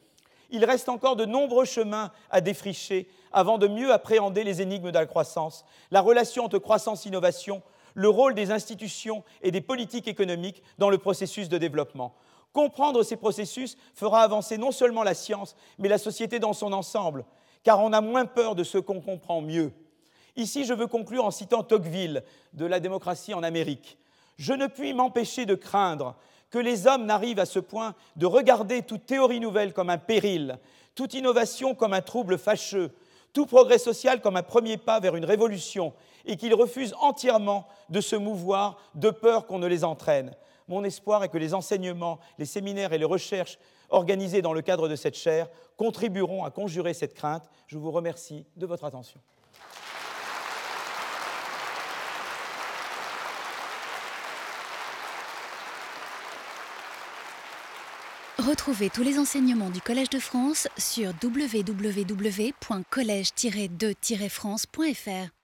il reste encore de nombreux chemins à défricher avant de mieux appréhender les énigmes de la croissance, la relation entre croissance et innovation, le rôle des institutions et des politiques économiques dans le processus de développement. Comprendre ces processus fera avancer non seulement la science, mais la société dans son ensemble, car on a moins peur de ce qu'on comprend mieux. Ici, je veux conclure en citant Tocqueville de la démocratie en Amérique. Je ne puis m'empêcher de craindre que les hommes n'arrivent à ce point de regarder toute théorie nouvelle comme un péril, toute innovation comme un trouble fâcheux, tout progrès social comme un premier pas vers une révolution, et qu'ils refusent entièrement de se mouvoir de peur qu'on ne les entraîne. Mon espoir est que les enseignements, les séminaires et les recherches organisés dans le cadre de cette chaire contribueront à conjurer cette crainte. Je vous remercie de votre attention. Retrouvez tous les enseignements du Collège de France sur www.colège-2-france.fr.